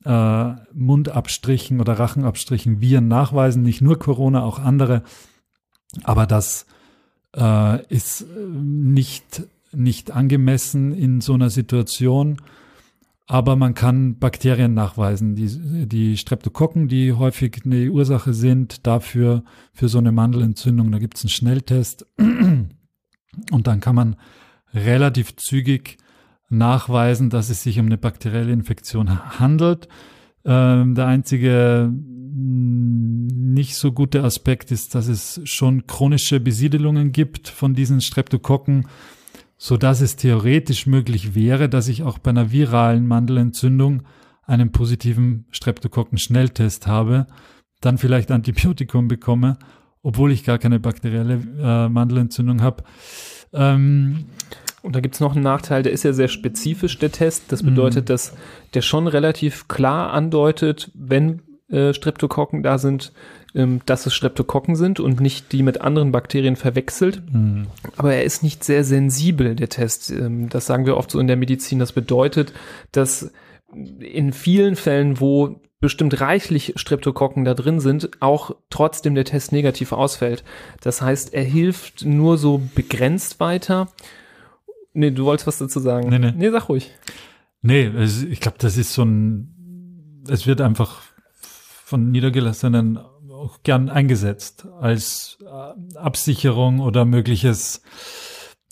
äh, Mundabstrichen oder Rachenabstrichen Viren nachweisen, nicht nur Corona, auch andere. Aber das äh, ist nicht, nicht angemessen in so einer Situation. Aber man kann Bakterien nachweisen, die, die Streptokokken, die häufig eine Ursache sind dafür, für so eine Mandelentzündung. Da gibt es einen Schnelltest. [CLEARS THROAT] Und dann kann man relativ zügig nachweisen, dass es sich um eine bakterielle Infektion handelt. Ähm, der einzige nicht so gute Aspekt ist, dass es schon chronische Besiedelungen gibt von diesen Streptokokken so dass es theoretisch möglich wäre, dass ich auch bei einer viralen Mandelentzündung einen positiven Streptokokken-Schnelltest habe, dann vielleicht Antibiotikum bekomme, obwohl ich gar keine bakterielle äh, Mandelentzündung habe. Ähm, und da gibt's noch einen Nachteil, der ist ja sehr spezifisch, der Test. Das bedeutet, mhm. dass der schon relativ klar andeutet, wenn äh, Streptokokken da sind, ähm, dass es Streptokokken sind und nicht die mit anderen Bakterien verwechselt. Mhm. Aber er ist nicht sehr sensibel, der Test. Ähm, das sagen wir oft so in der Medizin. Das bedeutet, dass in vielen Fällen, wo bestimmt reichlich Streptokokken da drin sind, auch trotzdem der Test negativ ausfällt. Das heißt, er hilft nur so begrenzt weiter. Nee, du wolltest was dazu sagen. Nee, nee. nee sag ruhig. Nee, also ich glaube, das ist so ein, es wird einfach von Niedergelassenen auch gern eingesetzt als äh, Absicherung oder mögliches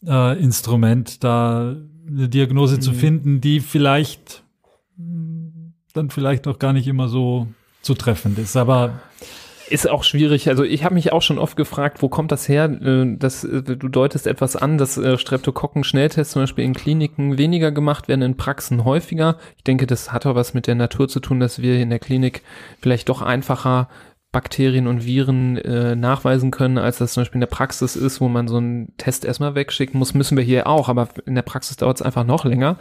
äh, Instrument, da eine Diagnose mhm. zu finden, die vielleicht dann vielleicht auch gar nicht immer so zutreffend ist. Aber ist auch schwierig. Also ich habe mich auch schon oft gefragt, wo kommt das her? Äh, das, äh, du deutest etwas an, dass Streptokokken-Schnelltests zum Beispiel in Kliniken weniger gemacht werden, in Praxen häufiger. Ich denke, das hat auch was mit der Natur zu tun, dass wir in der Klinik vielleicht doch einfacher Bakterien und Viren äh, nachweisen können, als das zum Beispiel in der Praxis ist, wo man so einen Test erstmal wegschicken muss, müssen wir hier auch, aber in der Praxis dauert es einfach noch länger,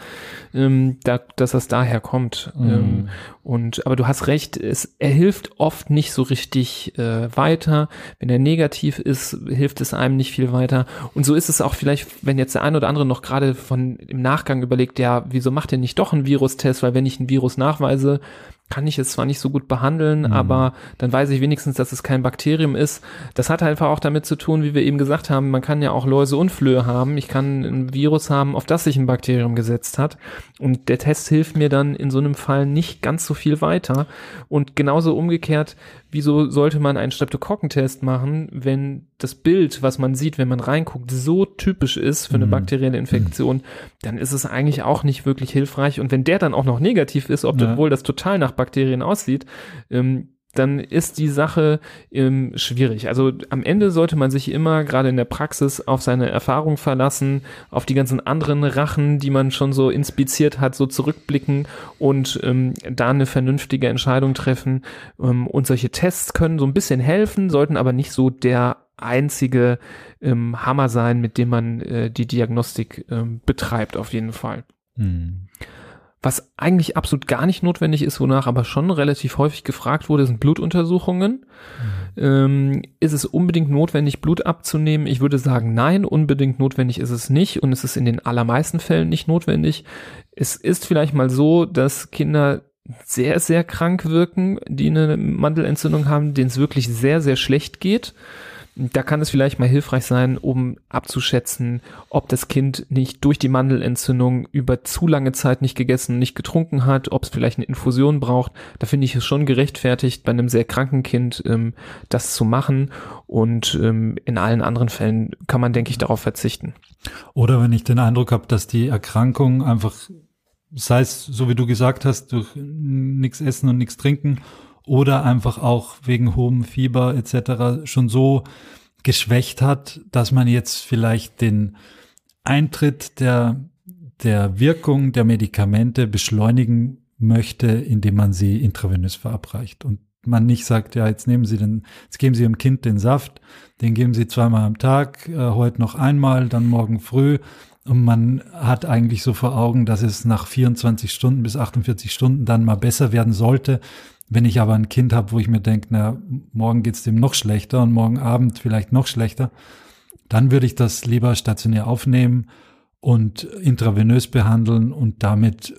ähm, da, dass das daher kommt. Mhm. Ähm, und aber du hast recht, es, er hilft oft nicht so richtig äh, weiter. Wenn er negativ ist, hilft es einem nicht viel weiter. Und so ist es auch vielleicht, wenn jetzt der ein oder andere noch gerade von im Nachgang überlegt, ja, wieso macht er nicht doch einen Virustest? Weil wenn ich einen Virus nachweise, kann ich es zwar nicht so gut behandeln, mhm. aber dann weiß ich wenigstens, dass es kein Bakterium ist. Das hat einfach auch damit zu tun, wie wir eben gesagt haben, man kann ja auch Läuse und Flöhe haben. Ich kann ein Virus haben, auf das sich ein Bakterium gesetzt hat. Und der Test hilft mir dann in so einem Fall nicht ganz so viel weiter. Und genauso umgekehrt, wieso sollte man einen Streptokokkentest machen, wenn das Bild, was man sieht, wenn man reinguckt, so typisch ist für eine mhm. bakterielle Infektion, dann ist es eigentlich auch nicht wirklich hilfreich. Und wenn der dann auch noch negativ ist, ob ja. obwohl das total nach Bakterien aussieht, ähm, dann ist die Sache ähm, schwierig. Also am Ende sollte man sich immer gerade in der Praxis auf seine Erfahrung verlassen, auf die ganzen anderen Rachen, die man schon so inspiziert hat, so zurückblicken und ähm, da eine vernünftige Entscheidung treffen. Ähm, und solche Tests können so ein bisschen helfen, sollten aber nicht so der einzige ähm, Hammer sein, mit dem man äh, die Diagnostik ähm, betreibt, auf jeden Fall. Hm. Was eigentlich absolut gar nicht notwendig ist, wonach aber schon relativ häufig gefragt wurde, sind Blutuntersuchungen. Mhm. Ähm, ist es unbedingt notwendig, Blut abzunehmen? Ich würde sagen, nein, unbedingt notwendig ist es nicht und es ist in den allermeisten Fällen nicht notwendig. Es ist vielleicht mal so, dass Kinder sehr, sehr krank wirken, die eine Mandelentzündung haben, denen es wirklich sehr, sehr schlecht geht da kann es vielleicht mal hilfreich sein, um abzuschätzen, ob das Kind nicht durch die Mandelentzündung über zu lange Zeit nicht gegessen, nicht getrunken hat, ob es vielleicht eine Infusion braucht. Da finde ich es schon gerechtfertigt, bei einem sehr kranken Kind ähm, das zu machen. Und ähm, in allen anderen Fällen kann man, denke ich, darauf verzichten. Oder wenn ich den Eindruck habe, dass die Erkrankung einfach, sei es, so wie du gesagt hast, durch nichts essen und nichts trinken oder einfach auch wegen hohem Fieber etc. schon so geschwächt hat, dass man jetzt vielleicht den Eintritt der, der Wirkung der Medikamente beschleunigen möchte, indem man sie intravenös verabreicht. Und man nicht sagt, ja, jetzt nehmen Sie den, jetzt geben Sie Ihrem Kind den Saft, den geben Sie zweimal am Tag, äh, heute noch einmal, dann morgen früh. Und man hat eigentlich so vor Augen, dass es nach 24 Stunden bis 48 Stunden dann mal besser werden sollte. Wenn ich aber ein Kind habe, wo ich mir denke, na, morgen geht's dem noch schlechter und morgen Abend vielleicht noch schlechter, dann würde ich das lieber stationär aufnehmen und intravenös behandeln und damit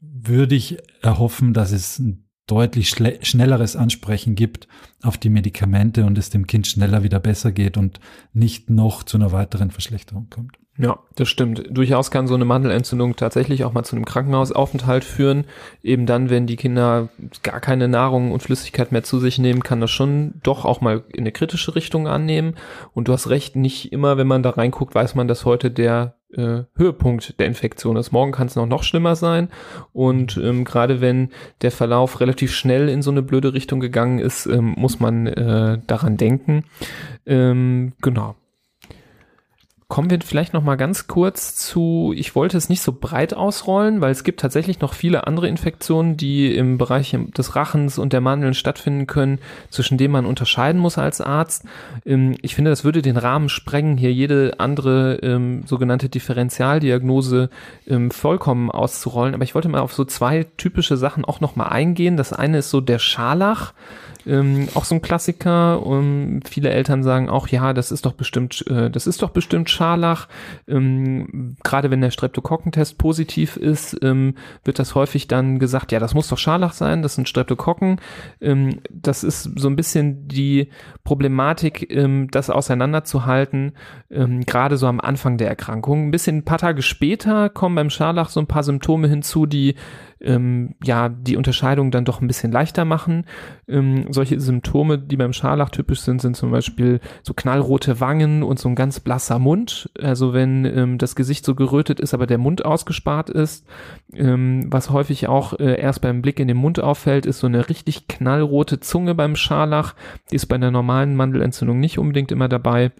würde ich erhoffen, dass es ein deutlich schnelleres Ansprechen gibt auf die Medikamente und es dem Kind schneller wieder besser geht und nicht noch zu einer weiteren Verschlechterung kommt. Ja, das stimmt. Durchaus kann so eine Mandelentzündung tatsächlich auch mal zu einem Krankenhausaufenthalt führen. Eben dann, wenn die Kinder gar keine Nahrung und Flüssigkeit mehr zu sich nehmen, kann das schon doch auch mal in eine kritische Richtung annehmen. Und du hast recht, nicht immer, wenn man da reinguckt, weiß man, dass heute der äh, Höhepunkt der Infektion ist. Morgen kann es noch, noch schlimmer sein. Und ähm, gerade wenn der Verlauf relativ schnell in so eine blöde Richtung gegangen ist, ähm, muss man äh, daran denken. Ähm, genau. Kommen wir vielleicht noch mal ganz kurz zu, ich wollte es nicht so breit ausrollen, weil es gibt tatsächlich noch viele andere Infektionen, die im Bereich des Rachens und der Mandeln stattfinden können, zwischen denen man unterscheiden muss als Arzt. Ähm, ich finde, das würde den Rahmen sprengen, hier jede andere ähm, sogenannte Differentialdiagnose ähm, vollkommen auszurollen. Aber ich wollte mal auf so zwei typische Sachen auch noch mal eingehen. Das eine ist so der Scharlach. Ähm, auch so ein Klassiker. Und viele Eltern sagen auch, ja, das ist doch bestimmt, äh, das ist doch bestimmt Scharlach. Ähm, Gerade wenn der Streptokokkentest positiv ist, ähm, wird das häufig dann gesagt, ja, das muss doch Scharlach sein, das sind Streptokokken. Ähm, das ist so ein bisschen die Problematik, ähm, das auseinanderzuhalten, ähm, gerade so am Anfang der Erkrankung. Ein bisschen ein paar Tage später kommen beim Scharlach so ein paar Symptome hinzu, die ähm, ja die Unterscheidung dann doch ein bisschen leichter machen. Ähm, solche Symptome, die beim Scharlach typisch sind, sind zum Beispiel so knallrote Wangen und so ein ganz blasser Mund. Also wenn ähm, das Gesicht so gerötet ist, aber der Mund ausgespart ist. Ähm, was häufig auch äh, erst beim Blick in den Mund auffällt, ist so eine richtig knallrote Zunge beim Scharlach. Die ist bei einer normalen Mandelentzündung nicht unbedingt immer dabei.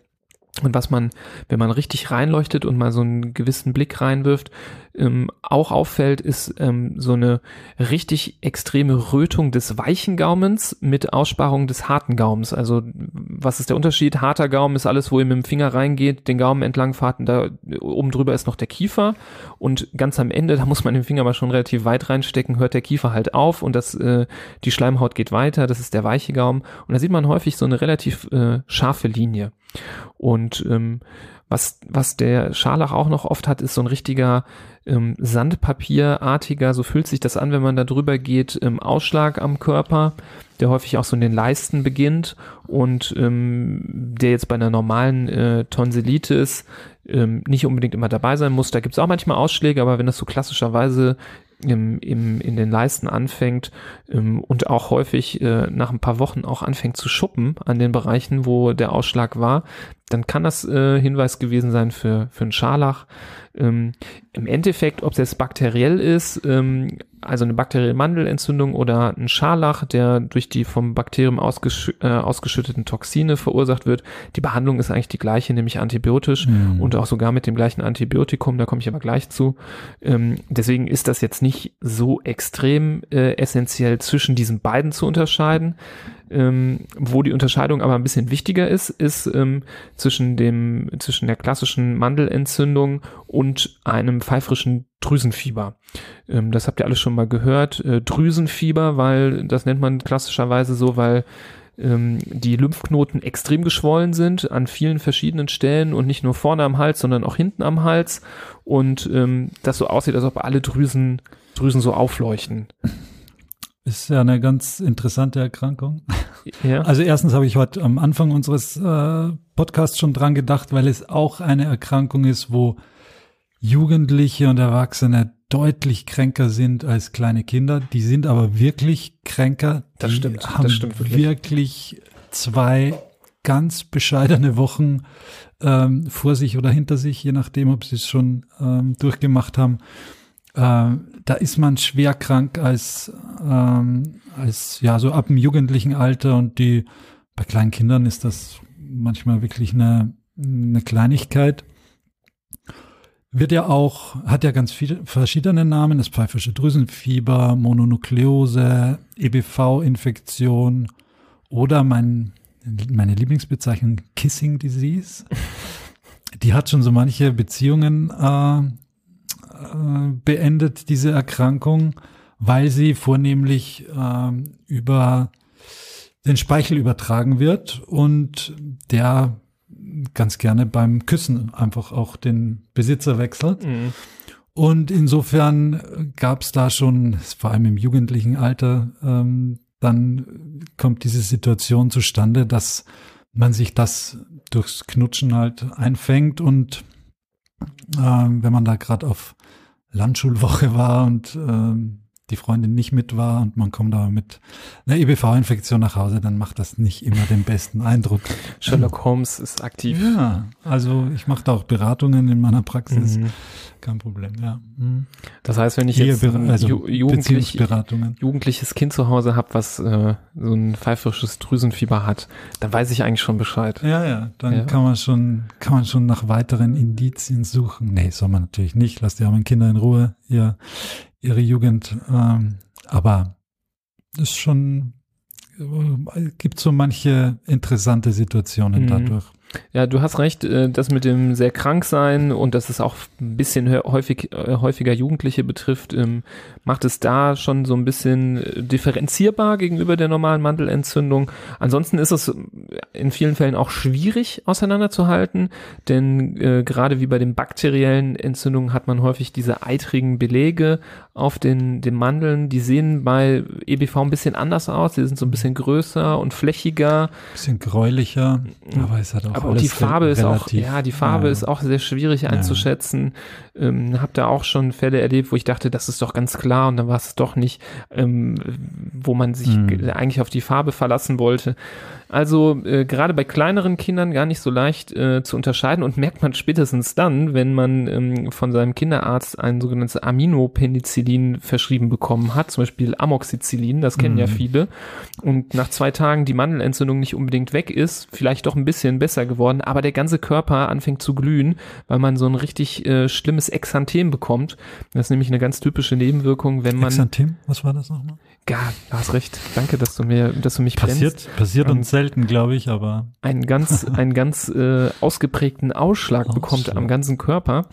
Und was man, wenn man richtig reinleuchtet und mal so einen gewissen Blick reinwirft, ähm, auch auffällt, ist ähm, so eine richtig extreme Rötung des weichen Gaumens mit Aussparung des harten Gaumens. Also was ist der Unterschied? Harter Gaumen ist alles, wo ihr mit dem Finger reingeht, den Gaumen entlang fahrt und da oben drüber ist noch der Kiefer und ganz am Ende, da muss man den Finger aber schon relativ weit reinstecken, hört der Kiefer halt auf und das, äh, die Schleimhaut geht weiter, das ist der weiche Gaumen und da sieht man häufig so eine relativ äh, scharfe Linie. Und ähm, was, was der Scharlach auch noch oft hat, ist so ein richtiger ähm, Sandpapierartiger, so fühlt sich das an, wenn man da drüber geht, ähm, Ausschlag am Körper, der häufig auch so in den Leisten beginnt und ähm, der jetzt bei einer normalen äh, Tonsillitis ähm, nicht unbedingt immer dabei sein muss. Da gibt es auch manchmal Ausschläge, aber wenn das so klassischerweise im, im, in den Leisten anfängt ähm, und auch häufig äh, nach ein paar Wochen auch anfängt zu schuppen an den Bereichen, wo der Ausschlag war, dann kann das äh, Hinweis gewesen sein für, für einen Scharlach. Ähm, Im Endeffekt, ob es jetzt bakteriell ist, ähm, also eine bakterielle Mandelentzündung oder ein Scharlach, der durch die vom Bakterium ausgesch äh, ausgeschütteten Toxine verursacht wird, die Behandlung ist eigentlich die gleiche, nämlich antibiotisch mhm. und auch sogar mit dem gleichen Antibiotikum, da komme ich aber gleich zu. Ähm, deswegen ist das jetzt nicht so extrem äh, essentiell zwischen diesen beiden zu unterscheiden. Ähm, wo die Unterscheidung aber ein bisschen wichtiger ist, ist ähm, zwischen dem, zwischen der klassischen Mandelentzündung und einem pfeifrischen Drüsenfieber. Ähm, das habt ihr alles schon mal gehört. Äh, Drüsenfieber, weil das nennt man klassischerweise so, weil ähm, die Lymphknoten extrem geschwollen sind an vielen verschiedenen Stellen und nicht nur vorne am Hals, sondern auch hinten am Hals und ähm, das so aussieht, als ob alle Drüsen, Drüsen so aufleuchten. Ist ja eine ganz interessante Erkrankung. Ja. Also erstens habe ich heute am Anfang unseres äh, Podcasts schon dran gedacht, weil es auch eine Erkrankung ist, wo Jugendliche und Erwachsene deutlich kränker sind als kleine Kinder. Die sind aber wirklich kränker. Das die stimmt. Haben das stimmt wirklich. wirklich zwei ganz bescheidene Wochen ähm, vor sich oder hinter sich, je nachdem, ob sie es schon ähm, durchgemacht haben. Ähm, da ist man schwer krank als, ähm, als ja so ab dem jugendlichen Alter und die bei kleinen Kindern ist das manchmal wirklich eine, eine Kleinigkeit. Wird ja auch, hat ja ganz viele verschiedene Namen, das pfeifische Drüsenfieber, Mononukleose, EBV-Infektion oder mein, meine Lieblingsbezeichnung Kissing Disease. Die hat schon so manche Beziehungen äh, äh, beendet, diese Erkrankung, weil sie vornehmlich äh, über den Speichel übertragen wird und der ganz gerne beim Küssen einfach auch den Besitzer wechselt. Mhm. Und insofern gab es da schon, vor allem im jugendlichen Alter, ähm, dann kommt diese Situation zustande, dass man sich das durchs Knutschen halt einfängt und äh, wenn man da gerade auf Landschulwoche war und äh, die Freundin nicht mit war und man kommt aber mit einer EBV-Infektion nach Hause, dann macht das nicht immer den besten Eindruck. Sherlock Holmes ist aktiv. Ja, also ich mache da auch Beratungen in meiner Praxis. Mhm. Kein Problem, ja. Mhm. Das heißt, wenn ich jetzt ein also Ju Jugendlich, jugendliches Kind zu Hause habe, was äh, so ein pfeifisches Drüsenfieber hat, dann weiß ich eigentlich schon Bescheid. Ja, ja, dann ja. kann man schon, kann man schon nach weiteren Indizien suchen. Nee, soll man natürlich nicht. Lasst die armen Kinder in Ruhe. Ihr, ihre Jugend. Ähm, aber es ist schon, äh, gibt so manche interessante Situationen mhm. dadurch. Ja, du hast recht, äh, das mit dem sehr krank sein und dass es auch ein bisschen häufig, äh, häufiger Jugendliche betrifft, ähm, macht es da schon so ein bisschen äh, differenzierbar gegenüber der normalen Mandelentzündung. Ansonsten ist es in vielen Fällen auch schwierig auseinanderzuhalten, denn äh, gerade wie bei den bakteriellen Entzündungen hat man häufig diese eitrigen Belege auf den, den Mandeln. Die sehen bei EBV ein bisschen anders aus, die sind so ein bisschen größer und flächiger. Bisschen gräulicher, aber es hat auch aber die Farbe ist auch, ja, die Farbe ja. ist auch sehr schwierig einzuschätzen. Ja. Ähm, hab da auch schon Fälle erlebt, wo ich dachte, das ist doch ganz klar und dann war es doch nicht, ähm, wo man sich mhm. eigentlich auf die Farbe verlassen wollte. Also äh, gerade bei kleineren Kindern gar nicht so leicht äh, zu unterscheiden und merkt man spätestens dann, wenn man ähm, von seinem Kinderarzt ein sogenanntes Aminopenicillin verschrieben bekommen hat, zum Beispiel Amoxicillin, das kennen mhm. ja viele, und nach zwei Tagen die Mandelentzündung nicht unbedingt weg ist, vielleicht doch ein bisschen besser geworden, aber der ganze Körper anfängt zu glühen, weil man so ein richtig äh, schlimmes Exanthem bekommt. Das ist nämlich eine ganz typische Nebenwirkung, wenn man. Exanthem, was war das nochmal? Ja, du hast recht. Danke, dass du mir, dass du mich passiert, brennst. Passiert uns selten, glaube ich, aber einen ganz, [LAUGHS] einen ganz äh, ausgeprägten Ausschlag, Ausschlag bekommt am ganzen Körper.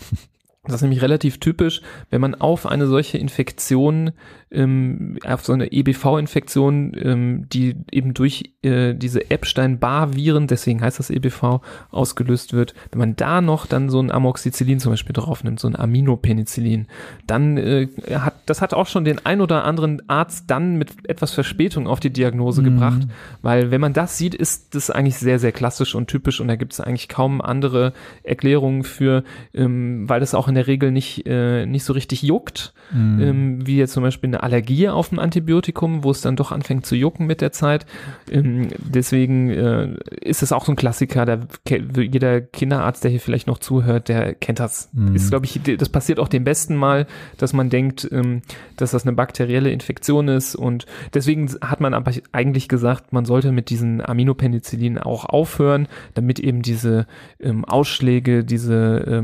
Das ist nämlich relativ typisch, wenn man auf eine solche Infektion ähm, auf so eine EBV-Infektion, ähm, die eben durch äh, diese Epstein-Barr-Viren, deswegen heißt das EBV, ausgelöst wird. Wenn man da noch dann so ein Amoxicillin zum Beispiel drauf nimmt, so ein Aminopenicillin, dann äh, hat das hat auch schon den ein oder anderen Arzt dann mit etwas Verspätung auf die Diagnose mhm. gebracht, weil wenn man das sieht, ist das eigentlich sehr, sehr klassisch und typisch und da gibt es eigentlich kaum andere Erklärungen für, ähm, weil das auch in der Regel nicht, äh, nicht so richtig juckt, mhm. ähm, wie jetzt zum Beispiel eine Allergie auf ein Antibiotikum, wo es dann doch anfängt zu jucken mit der Zeit. Ähm, deswegen äh, ist es auch so ein Klassiker, da jeder Kinderarzt, der hier vielleicht noch zuhört, der kennt das. Mhm. Ist, glaube ich, das passiert auch dem besten Mal, dass man denkt, ähm, dass das eine bakterielle Infektion ist und deswegen hat man aber eigentlich gesagt, man sollte mit diesen Aminopenicillin auch aufhören, damit eben diese ähm, Ausschläge, diese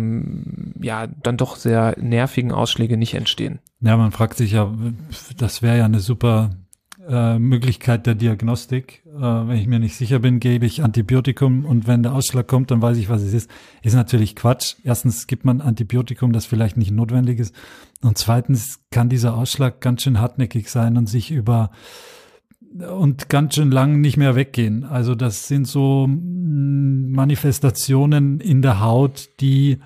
ja dann doch sehr nervigen Ausschläge nicht entstehen. Ja, man fragt sich ja, das wäre ja eine super äh, Möglichkeit der Diagnostik. Äh, wenn ich mir nicht sicher bin, gebe ich Antibiotikum und wenn der Ausschlag kommt, dann weiß ich, was es ist. Ist natürlich Quatsch. Erstens gibt man Antibiotikum, das vielleicht nicht notwendig ist. Und zweitens kann dieser Ausschlag ganz schön hartnäckig sein und sich über und ganz schön lang nicht mehr weggehen. Also das sind so mm, Manifestationen in der Haut, die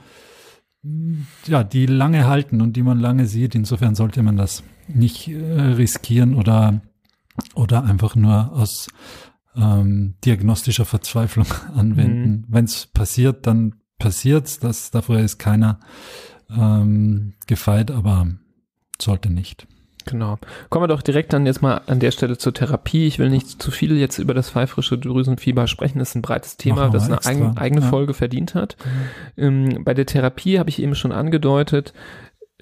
ja, die lange halten und die man lange sieht. Insofern sollte man das nicht äh, riskieren oder, oder einfach nur aus ähm, diagnostischer Verzweiflung [LAUGHS] anwenden. Mhm. Wenn es passiert, dann passiert's. Das davor ist keiner ähm, gefeit, aber sollte nicht. Genau. Kommen wir doch direkt dann jetzt mal an der Stelle zur Therapie. Ich will nicht zu viel jetzt über das pfeifrische Drüsenfieber sprechen. Das ist ein breites Thema, das eine eigen, eigene ja. Folge verdient hat. Mhm. Ähm, bei der Therapie habe ich eben schon angedeutet,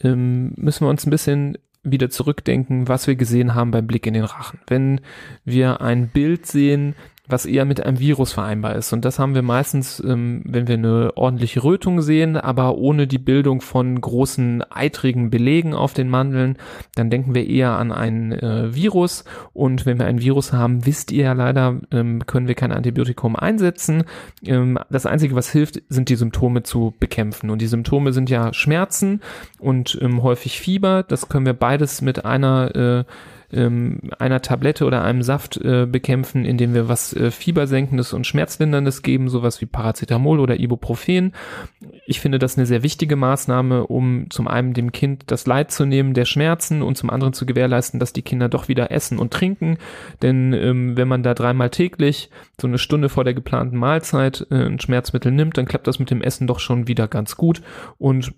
ähm, müssen wir uns ein bisschen wieder zurückdenken, was wir gesehen haben beim Blick in den Rachen. Wenn wir ein Bild sehen, was eher mit einem Virus vereinbar ist. Und das haben wir meistens, ähm, wenn wir eine ordentliche Rötung sehen, aber ohne die Bildung von großen eitrigen Belegen auf den Mandeln, dann denken wir eher an ein äh, Virus. Und wenn wir ein Virus haben, wisst ihr ja leider, ähm, können wir kein Antibiotikum einsetzen. Ähm, das Einzige, was hilft, sind die Symptome zu bekämpfen. Und die Symptome sind ja Schmerzen und ähm, häufig Fieber. Das können wir beides mit einer äh, ähm, einer Tablette oder einem Saft äh, bekämpfen, indem wir was äh, Fiebersenkendes und Schmerzlinderndes geben, sowas wie Paracetamol oder Ibuprofen. Ich finde das eine sehr wichtige Maßnahme, um zum einen dem Kind das Leid zu nehmen der Schmerzen und zum anderen zu gewährleisten, dass die Kinder doch wieder essen und trinken. Denn ähm, wenn man da dreimal täglich so eine Stunde vor der geplanten Mahlzeit äh, ein Schmerzmittel nimmt, dann klappt das mit dem Essen doch schon wieder ganz gut und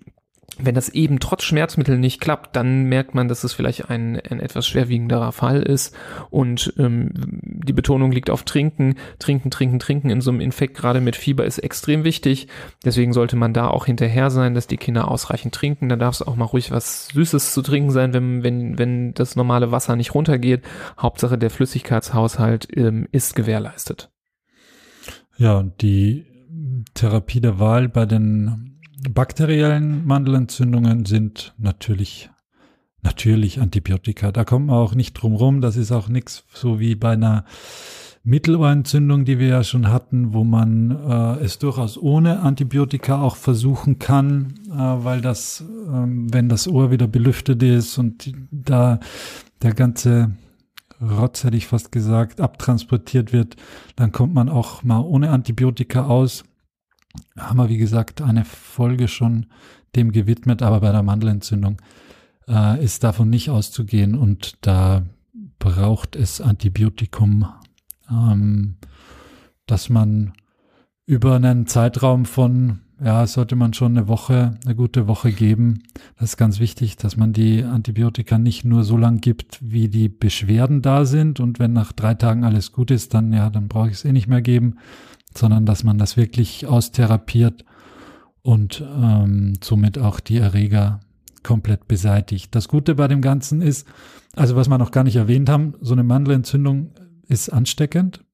wenn das eben trotz Schmerzmittel nicht klappt, dann merkt man, dass es vielleicht ein, ein etwas schwerwiegenderer Fall ist und ähm, die Betonung liegt auf Trinken, Trinken, Trinken, Trinken in so einem Infekt gerade mit Fieber ist extrem wichtig. Deswegen sollte man da auch hinterher sein, dass die Kinder ausreichend trinken. Da darf es auch mal ruhig was Süßes zu trinken sein, wenn, wenn, wenn das normale Wasser nicht runtergeht. Hauptsache der Flüssigkeitshaushalt ähm, ist gewährleistet. Ja, die Therapie der Wahl bei den bakteriellen Mandelentzündungen sind natürlich natürlich Antibiotika. Da kommt man auch nicht drum rum. Das ist auch nichts so wie bei einer Mittelohrentzündung, die wir ja schon hatten, wo man äh, es durchaus ohne Antibiotika auch versuchen kann, äh, weil das, äh, wenn das Ohr wieder belüftet ist und da der ganze Rotz, hätte ich fast gesagt, abtransportiert wird, dann kommt man auch mal ohne Antibiotika aus haben wir, wie gesagt, eine Folge schon dem gewidmet, aber bei der Mandelentzündung äh, ist davon nicht auszugehen und da braucht es Antibiotikum, ähm, dass man über einen Zeitraum von, ja, sollte man schon eine Woche, eine gute Woche geben. Das ist ganz wichtig, dass man die Antibiotika nicht nur so lang gibt, wie die Beschwerden da sind und wenn nach drei Tagen alles gut ist, dann ja, dann brauche ich es eh nicht mehr geben, sondern dass man das wirklich austherapiert und ähm, somit auch die Erreger komplett beseitigt. Das Gute bei dem Ganzen ist, also was wir noch gar nicht erwähnt haben, so eine Mandelentzündung ist ansteckend,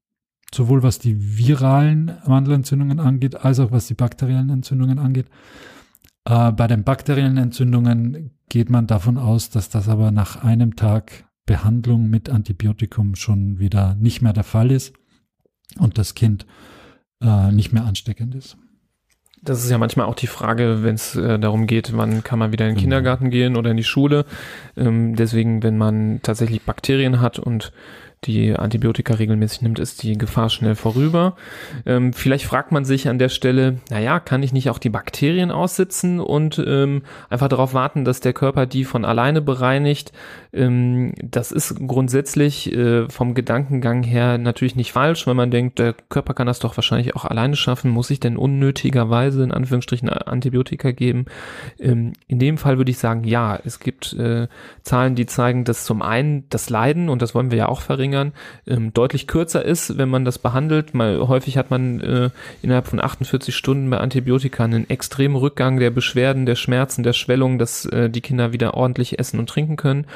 sowohl was die viralen Mandelentzündungen angeht, als auch was die bakteriellen Entzündungen angeht. Äh, bei den bakteriellen Entzündungen geht man davon aus, dass das aber nach einem Tag Behandlung mit Antibiotikum schon wieder nicht mehr der Fall ist und das Kind äh, nicht mehr ansteckend ist. Das ist ja manchmal auch die Frage, wenn es äh, darum geht, wann kann man wieder in den genau. Kindergarten gehen oder in die Schule. Ähm, deswegen, wenn man tatsächlich Bakterien hat und die Antibiotika regelmäßig nimmt, ist die Gefahr schnell vorüber. Ähm, vielleicht fragt man sich an der Stelle, naja, kann ich nicht auch die Bakterien aussitzen und ähm, einfach darauf warten, dass der Körper die von alleine bereinigt? Ähm, das ist grundsätzlich äh, vom Gedankengang her natürlich nicht falsch, weil man denkt, der Körper kann das doch wahrscheinlich auch alleine schaffen. Muss ich denn unnötigerweise in Anführungsstrichen Antibiotika geben? Ähm, in dem Fall würde ich sagen, ja, es gibt äh, Zahlen, die zeigen, dass zum einen das Leiden, und das wollen wir ja auch verringern, Verringern ähm, deutlich kürzer ist, wenn man das behandelt. Mal häufig hat man äh, innerhalb von 48 Stunden bei Antibiotika einen extremen Rückgang der Beschwerden, der Schmerzen, der Schwellung, dass äh, die Kinder wieder ordentlich essen und trinken können.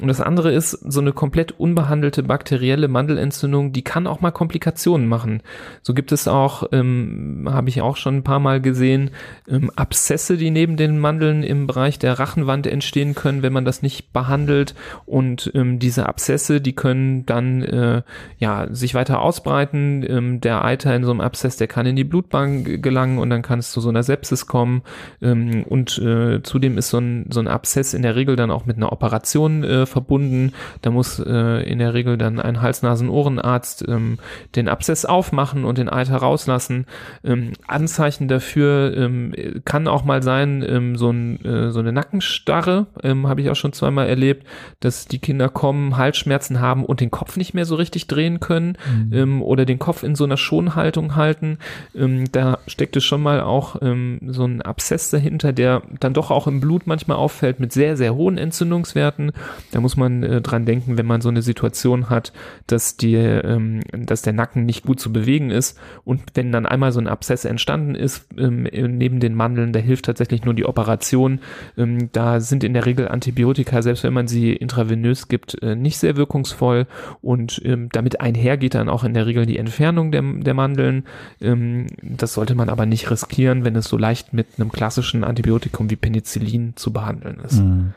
Und das andere ist so eine komplett unbehandelte bakterielle Mandelentzündung, die kann auch mal Komplikationen machen. So gibt es auch, ähm, habe ich auch schon ein paar Mal gesehen, ähm, Abszesse, die neben den Mandeln im Bereich der Rachenwand entstehen können, wenn man das nicht behandelt. Und ähm, diese Abszesse, die können dann dann äh, ja sich weiter ausbreiten. Ähm, der Eiter in so einem Abszess, der kann in die Blutbahn gelangen und dann kann es zu so einer Sepsis kommen. Ähm, und äh, zudem ist so ein, so ein Abszess in der Regel dann auch mit einer Operation äh, verbunden. Da muss äh, in der Regel dann ein Hals-Nasen-Ohrenarzt ähm, den Abszess aufmachen und den Eiter rauslassen. Ähm, Anzeichen dafür ähm, kann auch mal sein, ähm, so, ein, äh, so eine Nackenstarre, ähm, habe ich auch schon zweimal erlebt, dass die Kinder kommen, Halsschmerzen haben und den Kopf Kopf nicht mehr so richtig drehen können mhm. ähm, oder den Kopf in so einer Schonhaltung halten. Ähm, da steckt es schon mal auch ähm, so ein Abszess dahinter, der dann doch auch im Blut manchmal auffällt mit sehr, sehr hohen Entzündungswerten. Da muss man äh, dran denken, wenn man so eine Situation hat, dass, die, ähm, dass der Nacken nicht gut zu bewegen ist und wenn dann einmal so ein Abszess entstanden ist ähm, neben den Mandeln, da hilft tatsächlich nur die Operation. Ähm, da sind in der Regel Antibiotika, selbst wenn man sie intravenös gibt, äh, nicht sehr wirkungsvoll Und ähm, damit einhergeht dann auch in der Regel die Entfernung der, der Mandeln. Ähm, das sollte man aber nicht riskieren, wenn es so leicht mit einem klassischen Antibiotikum wie Penicillin zu behandeln ist. Mhm.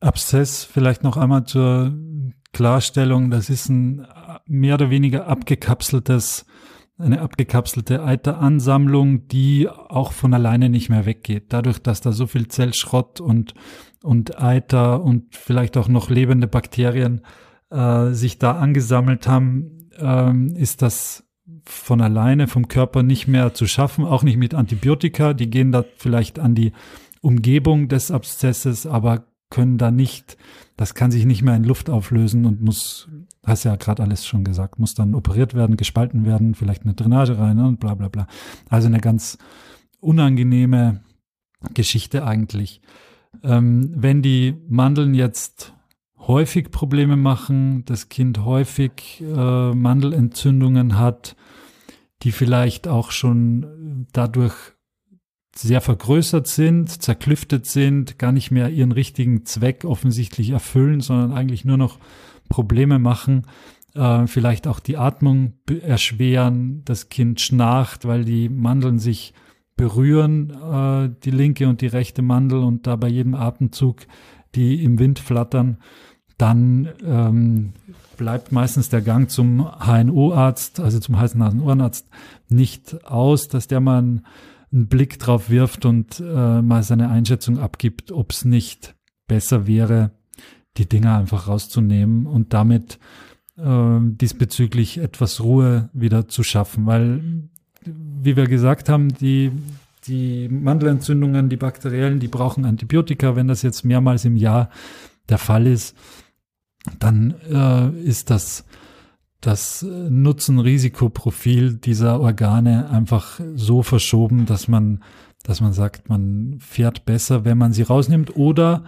Abszess vielleicht noch einmal zur Klarstellung. Das ist ein mehr oder weniger abgekapseltes eine abgekapselte Eiteransammlung, die auch von alleine nicht mehr weggeht. Dadurch, dass da so viel Zellschrott und, und Eiter und vielleicht auch noch lebende Bakterien äh, sich da angesammelt haben, ähm, ist das von alleine vom Körper nicht mehr zu schaffen, auch nicht mit Antibiotika. Die gehen da vielleicht an die Umgebung des Abszesses, aber können da nicht, das kann sich nicht mehr in Luft auflösen und muss, hast ja gerade alles schon gesagt, muss dann operiert werden, gespalten werden, vielleicht eine Drainage rein und bla bla bla. Also eine ganz unangenehme Geschichte eigentlich. Ähm, wenn die Mandeln jetzt häufig Probleme machen, das Kind häufig äh, Mandelentzündungen hat, die vielleicht auch schon dadurch sehr vergrößert sind, zerklüftet sind, gar nicht mehr ihren richtigen Zweck offensichtlich erfüllen, sondern eigentlich nur noch Probleme machen, äh, vielleicht auch die Atmung erschweren, das Kind schnarcht, weil die Mandeln sich berühren, äh, die linke und die rechte Mandel und da bei jedem Atemzug die im Wind flattern, dann ähm, bleibt meistens der Gang zum HNO-Arzt, also zum Hals-Nasen-Ohrenarzt, nicht aus, dass der mal einen Blick drauf wirft und äh, mal seine Einschätzung abgibt, ob es nicht besser wäre, die Dinger einfach rauszunehmen und damit äh, diesbezüglich etwas Ruhe wieder zu schaffen, weil wie wir gesagt haben, die die Mandelentzündungen, die bakteriellen, die brauchen Antibiotika. Wenn das jetzt mehrmals im Jahr der Fall ist, dann äh, ist das das Nutzen-Risikoprofil dieser Organe einfach so verschoben, dass man, dass man sagt, man fährt besser, wenn man sie rausnimmt oder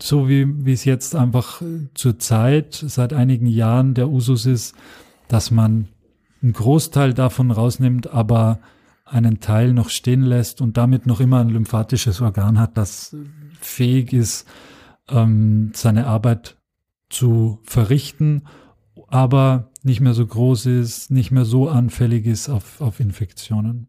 so wie, wie es jetzt einfach zur Zeit seit einigen Jahren der Usus ist, dass man einen Großteil davon rausnimmt, aber einen Teil noch stehen lässt und damit noch immer ein lymphatisches Organ hat, das fähig ist, ähm, seine Arbeit zu verrichten aber nicht mehr so groß ist, nicht mehr so anfällig ist auf, auf Infektionen.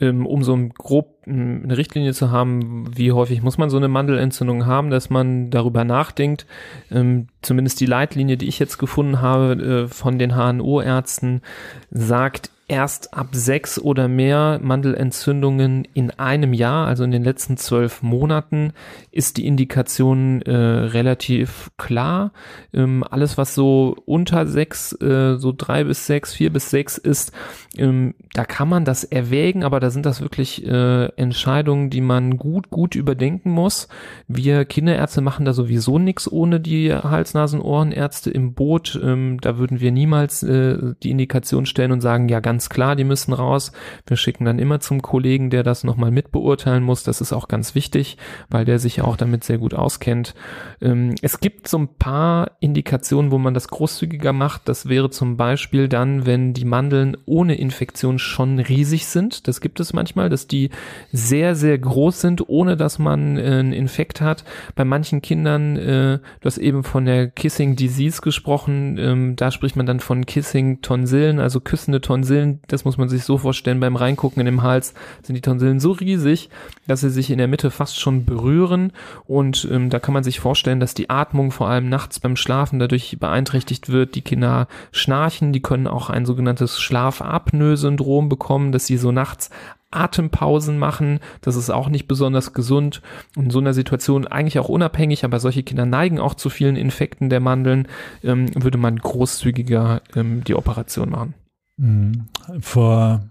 Ähm, um so grob eine Richtlinie zu haben, wie häufig muss man so eine Mandelentzündung haben, dass man darüber nachdenkt. Ähm, zumindest die Leitlinie, die ich jetzt gefunden habe äh, von den HNO-Ärzten, sagt erst ab sechs oder mehr Mandelentzündungen in einem Jahr, also in den letzten zwölf Monaten, ist die Indikation äh, relativ klar. Ähm, alles, was so unter sechs, äh, so drei bis sechs, vier bis sechs ist, ähm, da kann man das erwägen, aber da sind das wirklich äh, Entscheidungen, die man gut, gut überdenken muss. Wir Kinderärzte machen da sowieso nichts ohne die Hals-Nasen-Ohrenärzte im Boot. Ähm, da würden wir niemals äh, die Indikation stellen und sagen, ja, ganz klar, die müssen raus. Wir schicken dann immer zum Kollegen, der das nochmal mitbeurteilen muss. Das ist auch ganz wichtig, weil der sich ja auch damit sehr gut auskennt. Ähm, es gibt so ein paar Indikationen, wo man das großzügiger macht. Das wäre zum Beispiel dann, wenn die Mandeln ohne Infektion schon riesig sind. Das gibt es manchmal, dass die sehr, sehr groß sind, ohne dass man äh, einen Infekt hat. Bei manchen Kindern, äh, du hast eben von der Kissing Disease gesprochen, ähm, da spricht man dann von Kissing Tonsillen, also küssende Tonsillen. Das muss man sich so vorstellen, beim Reingucken in dem Hals sind die Tonsillen so riesig, dass sie sich in der Mitte fast schon berühren und ähm, da kann man sich vorstellen, dass die Atmung vor allem nachts beim Schlafen dadurch beeinträchtigt wird. Die Kinder schnarchen, die können auch ein sogenanntes Schlafapnoe-Syndrom bekommen, dass sie so nachts Atempausen machen. Das ist auch nicht besonders gesund. In so einer Situation eigentlich auch unabhängig, aber solche Kinder neigen auch zu vielen Infekten der Mandeln, ähm, würde man großzügiger ähm, die Operation machen. Mhm. Vor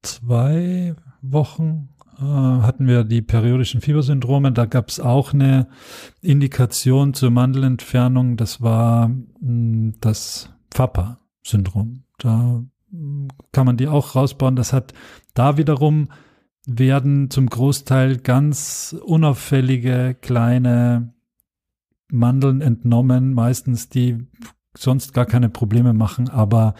zwei Wochen äh, hatten wir die periodischen Fiebersyndrome. Da gab es auch eine Indikation zur Mandelentfernung. Das war mh, hm, das FAPA-Syndrom. Da kann man die auch rausbauen. Das hat da wiederum werden zum Großteil ganz unauffällige kleine Mandeln entnommen, meistens die sonst gar keine Probleme machen, aber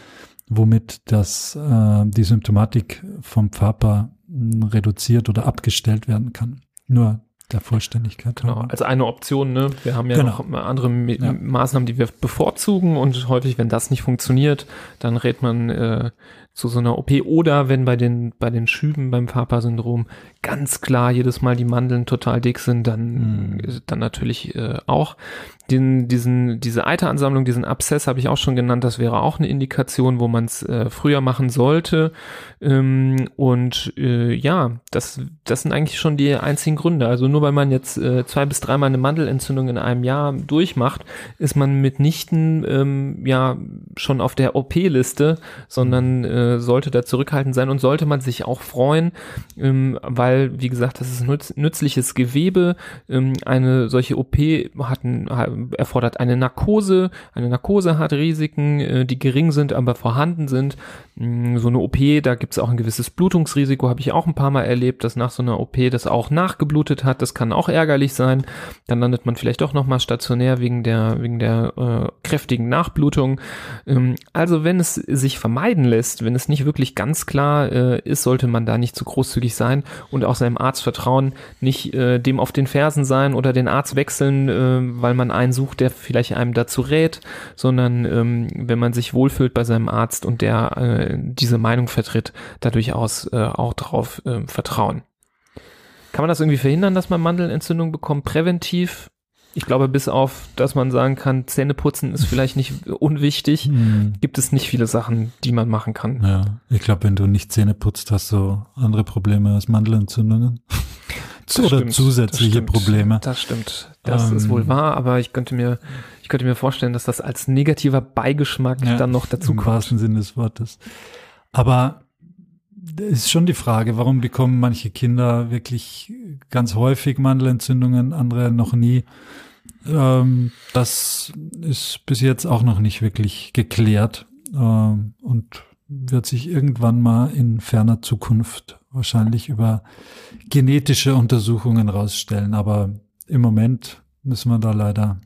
womit das äh, die Symptomatik vom Pfapa reduziert oder abgestellt werden kann. Nur der Vollständigkeit. Genau, als eine Option, ne? Wir haben ja Genau. noch andere Me Ja. Maßnahmen, die wir bevorzugen und häufig, wenn das nicht funktioniert, dann rät man äh, zu so einer OP oder wenn bei den bei den Schüben beim Papa-Syndrom ganz klar jedes Mal die Mandeln total dick sind, dann Mhm. dann natürlich äh, auch den diesen diese Eiteransammlung, diesen Abszess habe ich auch schon genannt, das wäre auch eine Indikation, wo man es äh, früher machen sollte. Ähm, und äh, ja, das das sind eigentlich schon die einzigen Gründe. Also nur weil man jetzt äh, zwei bis dreimal eine Mandelentzündung in einem Jahr durchmacht, ist man mitnichten ähm, ja schon auf der OP-Liste, sondern äh, sollte da zurückhaltend sein und sollte man sich auch freuen, ähm, weil, wie gesagt, das ist nütz nützliches Gewebe. Ähm, eine solche OP hat ein, erfordert eine Narkose. Eine Narkose hat Risiken, äh, die gering sind, aber vorhanden sind. Mm, So eine OP, da gibt es auch ein gewisses Blutungsrisiko, habe ich auch ein paar Mal erlebt, dass nach so einer OP das auch nachgeblutet hat. Das kann auch ärgerlich sein. Dann landet man vielleicht doch nochmal stationär wegen der, wegen der äh, kräftigen Nachblutung. Ähm, also wenn es sich vermeiden lässt, wenn es nicht wirklich ganz klar äh, ist, sollte man da nicht zu großzügig sein und auch seinem Arzt vertrauen, nicht äh, dem auf den Fersen sein oder den Arzt wechseln, äh, weil man einen sucht, der vielleicht einem dazu rät, sondern ähm, wenn man sich wohlfühlt bei seinem Arzt und der äh, diese Meinung vertritt, da durchaus äh, auch drauf äh, vertrauen. Kann man das irgendwie verhindern, dass man Mandelentzündung bekommt, präventiv? Ich glaube, bis auf, dass man sagen kann, Zähneputzen ist vielleicht nicht unwichtig, Hm. gibt es nicht viele Sachen, die man machen kann. Ja, ich glaube, wenn du nicht Zähne putzt, hast du andere Probleme als Mandelentzündungen. Das Oder stimmt, zusätzliche das stimmt, Probleme. Das stimmt. Das Ähm, ist wohl wahr, aber ich könnte mir, ich könnte mir vorstellen, dass das als negativer Beigeschmack Ja, dann noch dazu Im kommt. wahrsten Sinne des Wortes. Aber es ist schon die Frage, warum bekommen manche Kinder wirklich ganz häufig Mandelentzündungen, andere noch nie? Ähm, das ist bis jetzt auch noch nicht wirklich geklärt ähm, und wird sich irgendwann mal in ferner Zukunft wahrscheinlich über genetische Untersuchungen rausstellen. Aber im Moment müssen wir da leider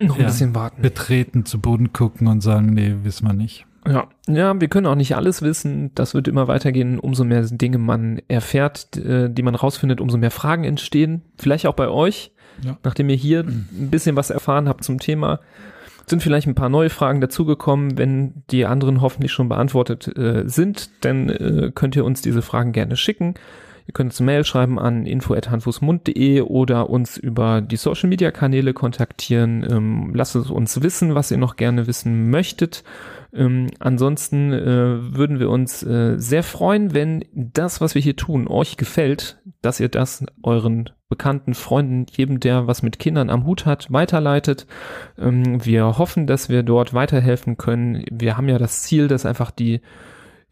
Noch ein Ja. bisschen warten. betreten zu Boden gucken und sagen, nee, wissen wir nicht. Ja, ja, wir können auch nicht alles wissen. Das wird immer weitergehen. Umso mehr Dinge man erfährt, äh, die man rausfindet, umso mehr Fragen entstehen. Vielleicht auch bei euch. Ja. Nachdem ihr hier ein bisschen was erfahren habt zum Thema, sind vielleicht ein paar neue Fragen dazugekommen. Wenn die anderen hoffentlich schon beantwortet äh, sind, dann äh, könnt ihr uns diese Fragen gerne schicken. Ihr könnt uns eine Mail schreiben an info.handfußmund.de oder uns über die Social Media Kanäle kontaktieren. Ähm, lasst es uns wissen, was ihr noch gerne wissen möchtet. Ähm, ansonsten äh, würden wir uns äh, sehr freuen, wenn das, was wir hier tun, euch gefällt, dass ihr das euren Bekannten, Freunden, jedem, der was mit Kindern am Hut hat, weiterleitet. Ähm, wir hoffen, dass wir dort weiterhelfen können. Wir haben ja das Ziel, dass einfach die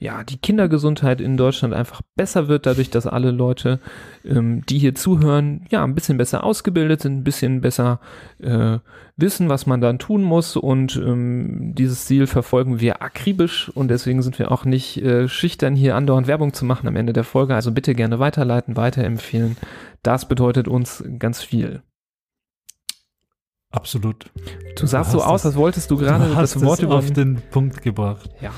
ja, die Kindergesundheit in Deutschland einfach besser wird, dadurch, dass alle Leute, ähm, die hier zuhören, ja, ein bisschen besser ausgebildet sind, ein bisschen besser äh, wissen, was man dann tun muss. Und ähm, dieses Ziel verfolgen wir akribisch und deswegen sind wir auch nicht äh, schüchtern, hier andauernd Werbung zu machen am Ende der Folge. Also bitte gerne weiterleiten, weiterempfehlen. Das bedeutet uns ganz viel. Absolut. Du sahst so hast aus, als wolltest du gerade du hast das Wort über auf den Punkt gebracht. ja.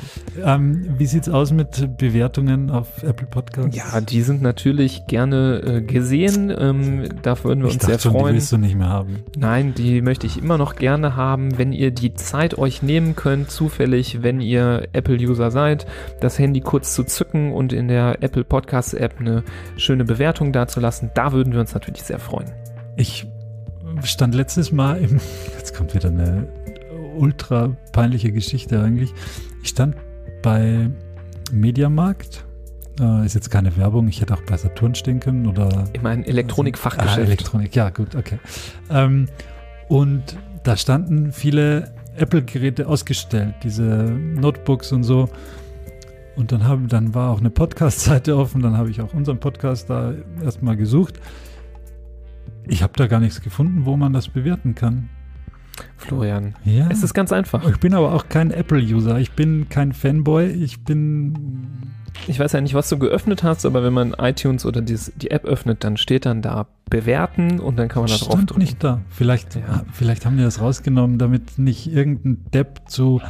Ähm, wie sieht's aus mit Bewertungen auf Apple Podcasts? ja, die sind natürlich gerne äh, gesehen. Ähm, da würden wir ich uns sehr schon, die freuen. willst du nicht mehr haben. Nein, die möchte ich immer noch gerne haben, wenn ihr die Zeit euch nehmen könnt, zufällig, wenn ihr Apple-User seid, das Handy kurz zu zücken und in der Apple Podcast-App eine schöne Bewertung dazulassen. Da würden wir uns natürlich sehr freuen. Ich stand letztes Mal im, jetzt kommt wieder eine ultra peinliche Geschichte eigentlich. Ich stand bei Mediamarkt. Äh, ist jetzt keine Werbung, ich hätte auch bei Saturn stehen können oder ein Ah, Elektronik-Fachgeschäft. Elektronik, ja, gut, okay. Ähm, und da standen viele Apple-Geräte ausgestellt, diese Notebooks und so. Und dann, haben, dann war auch eine Podcast-Seite offen, dann habe ich auch unseren Podcast da erstmal gesucht. Ich habe da gar nichts gefunden, wo man das bewerten kann. Florian, Ja. es ist ganz einfach. ich bin aber auch kein Apple-User. Ich bin kein Fanboy. Ich bin. Ich weiß ja nicht, was du geöffnet hast, aber wenn man iTunes oder dies, die App öffnet, dann steht dann da bewerten und dann kann man da drauf drücken. nicht da. Vielleicht, Ja. vielleicht haben die das rausgenommen, damit nicht irgendein Depp zu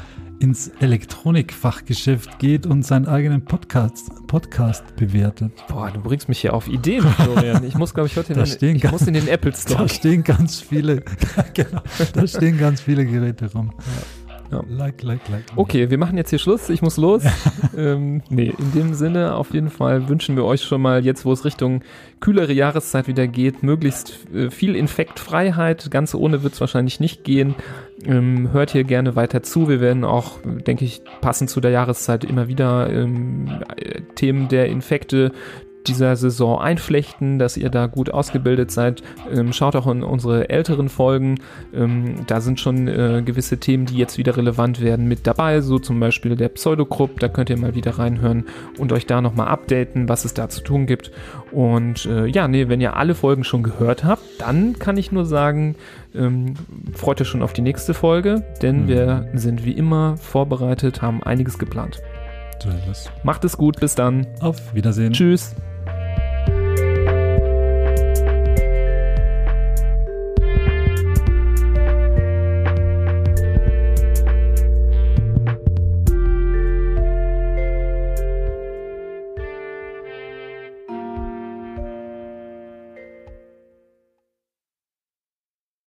ins Elektronikfachgeschäft geht und seinen eigenen Podcast, Podcast bewertet. Boah, du bringst mich hier auf Ideen, Florian. Ich muss, glaube ich, heute in den, ich ganz- muss in den Apple [LAUGHS] Store. Da stehen ganz viele, [LAUGHS] genau, da stehen ganz viele Geräte rum. Ja. Like, like, like. Okay, wir machen jetzt hier Schluss. Ich muss los. [LAUGHS] ähm, nee, in dem Sinne, auf jeden Fall wünschen wir euch schon mal jetzt, wo es Richtung kühlere Jahreszeit wieder geht, möglichst äh, viel Infektfreiheit. Ganz ohne wird es wahrscheinlich nicht gehen. Ähm, hört hier gerne weiter zu. Wir werden auch, denke ich, passend zu der Jahreszeit immer wieder ähm, äh, Themen der Infekte dieser Saison einflechten, dass ihr da gut ausgebildet seid. Ähm, schaut auch in unsere älteren Folgen. Ähm, da sind schon äh, gewisse Themen, die jetzt wieder relevant werden, mit dabei. So zum Beispiel der Pseudogrupp. Da könnt ihr mal wieder reinhören und euch da nochmal updaten, was es da zu tun gibt. Und äh, ja, nee, wenn ihr alle Folgen schon gehört habt, dann kann ich nur sagen, ähm, freut euch schon auf die nächste Folge, denn Mhm. wir sind wie immer vorbereitet, haben einiges geplant. Macht es gut, bis dann. Auf Wiedersehen. Tschüss.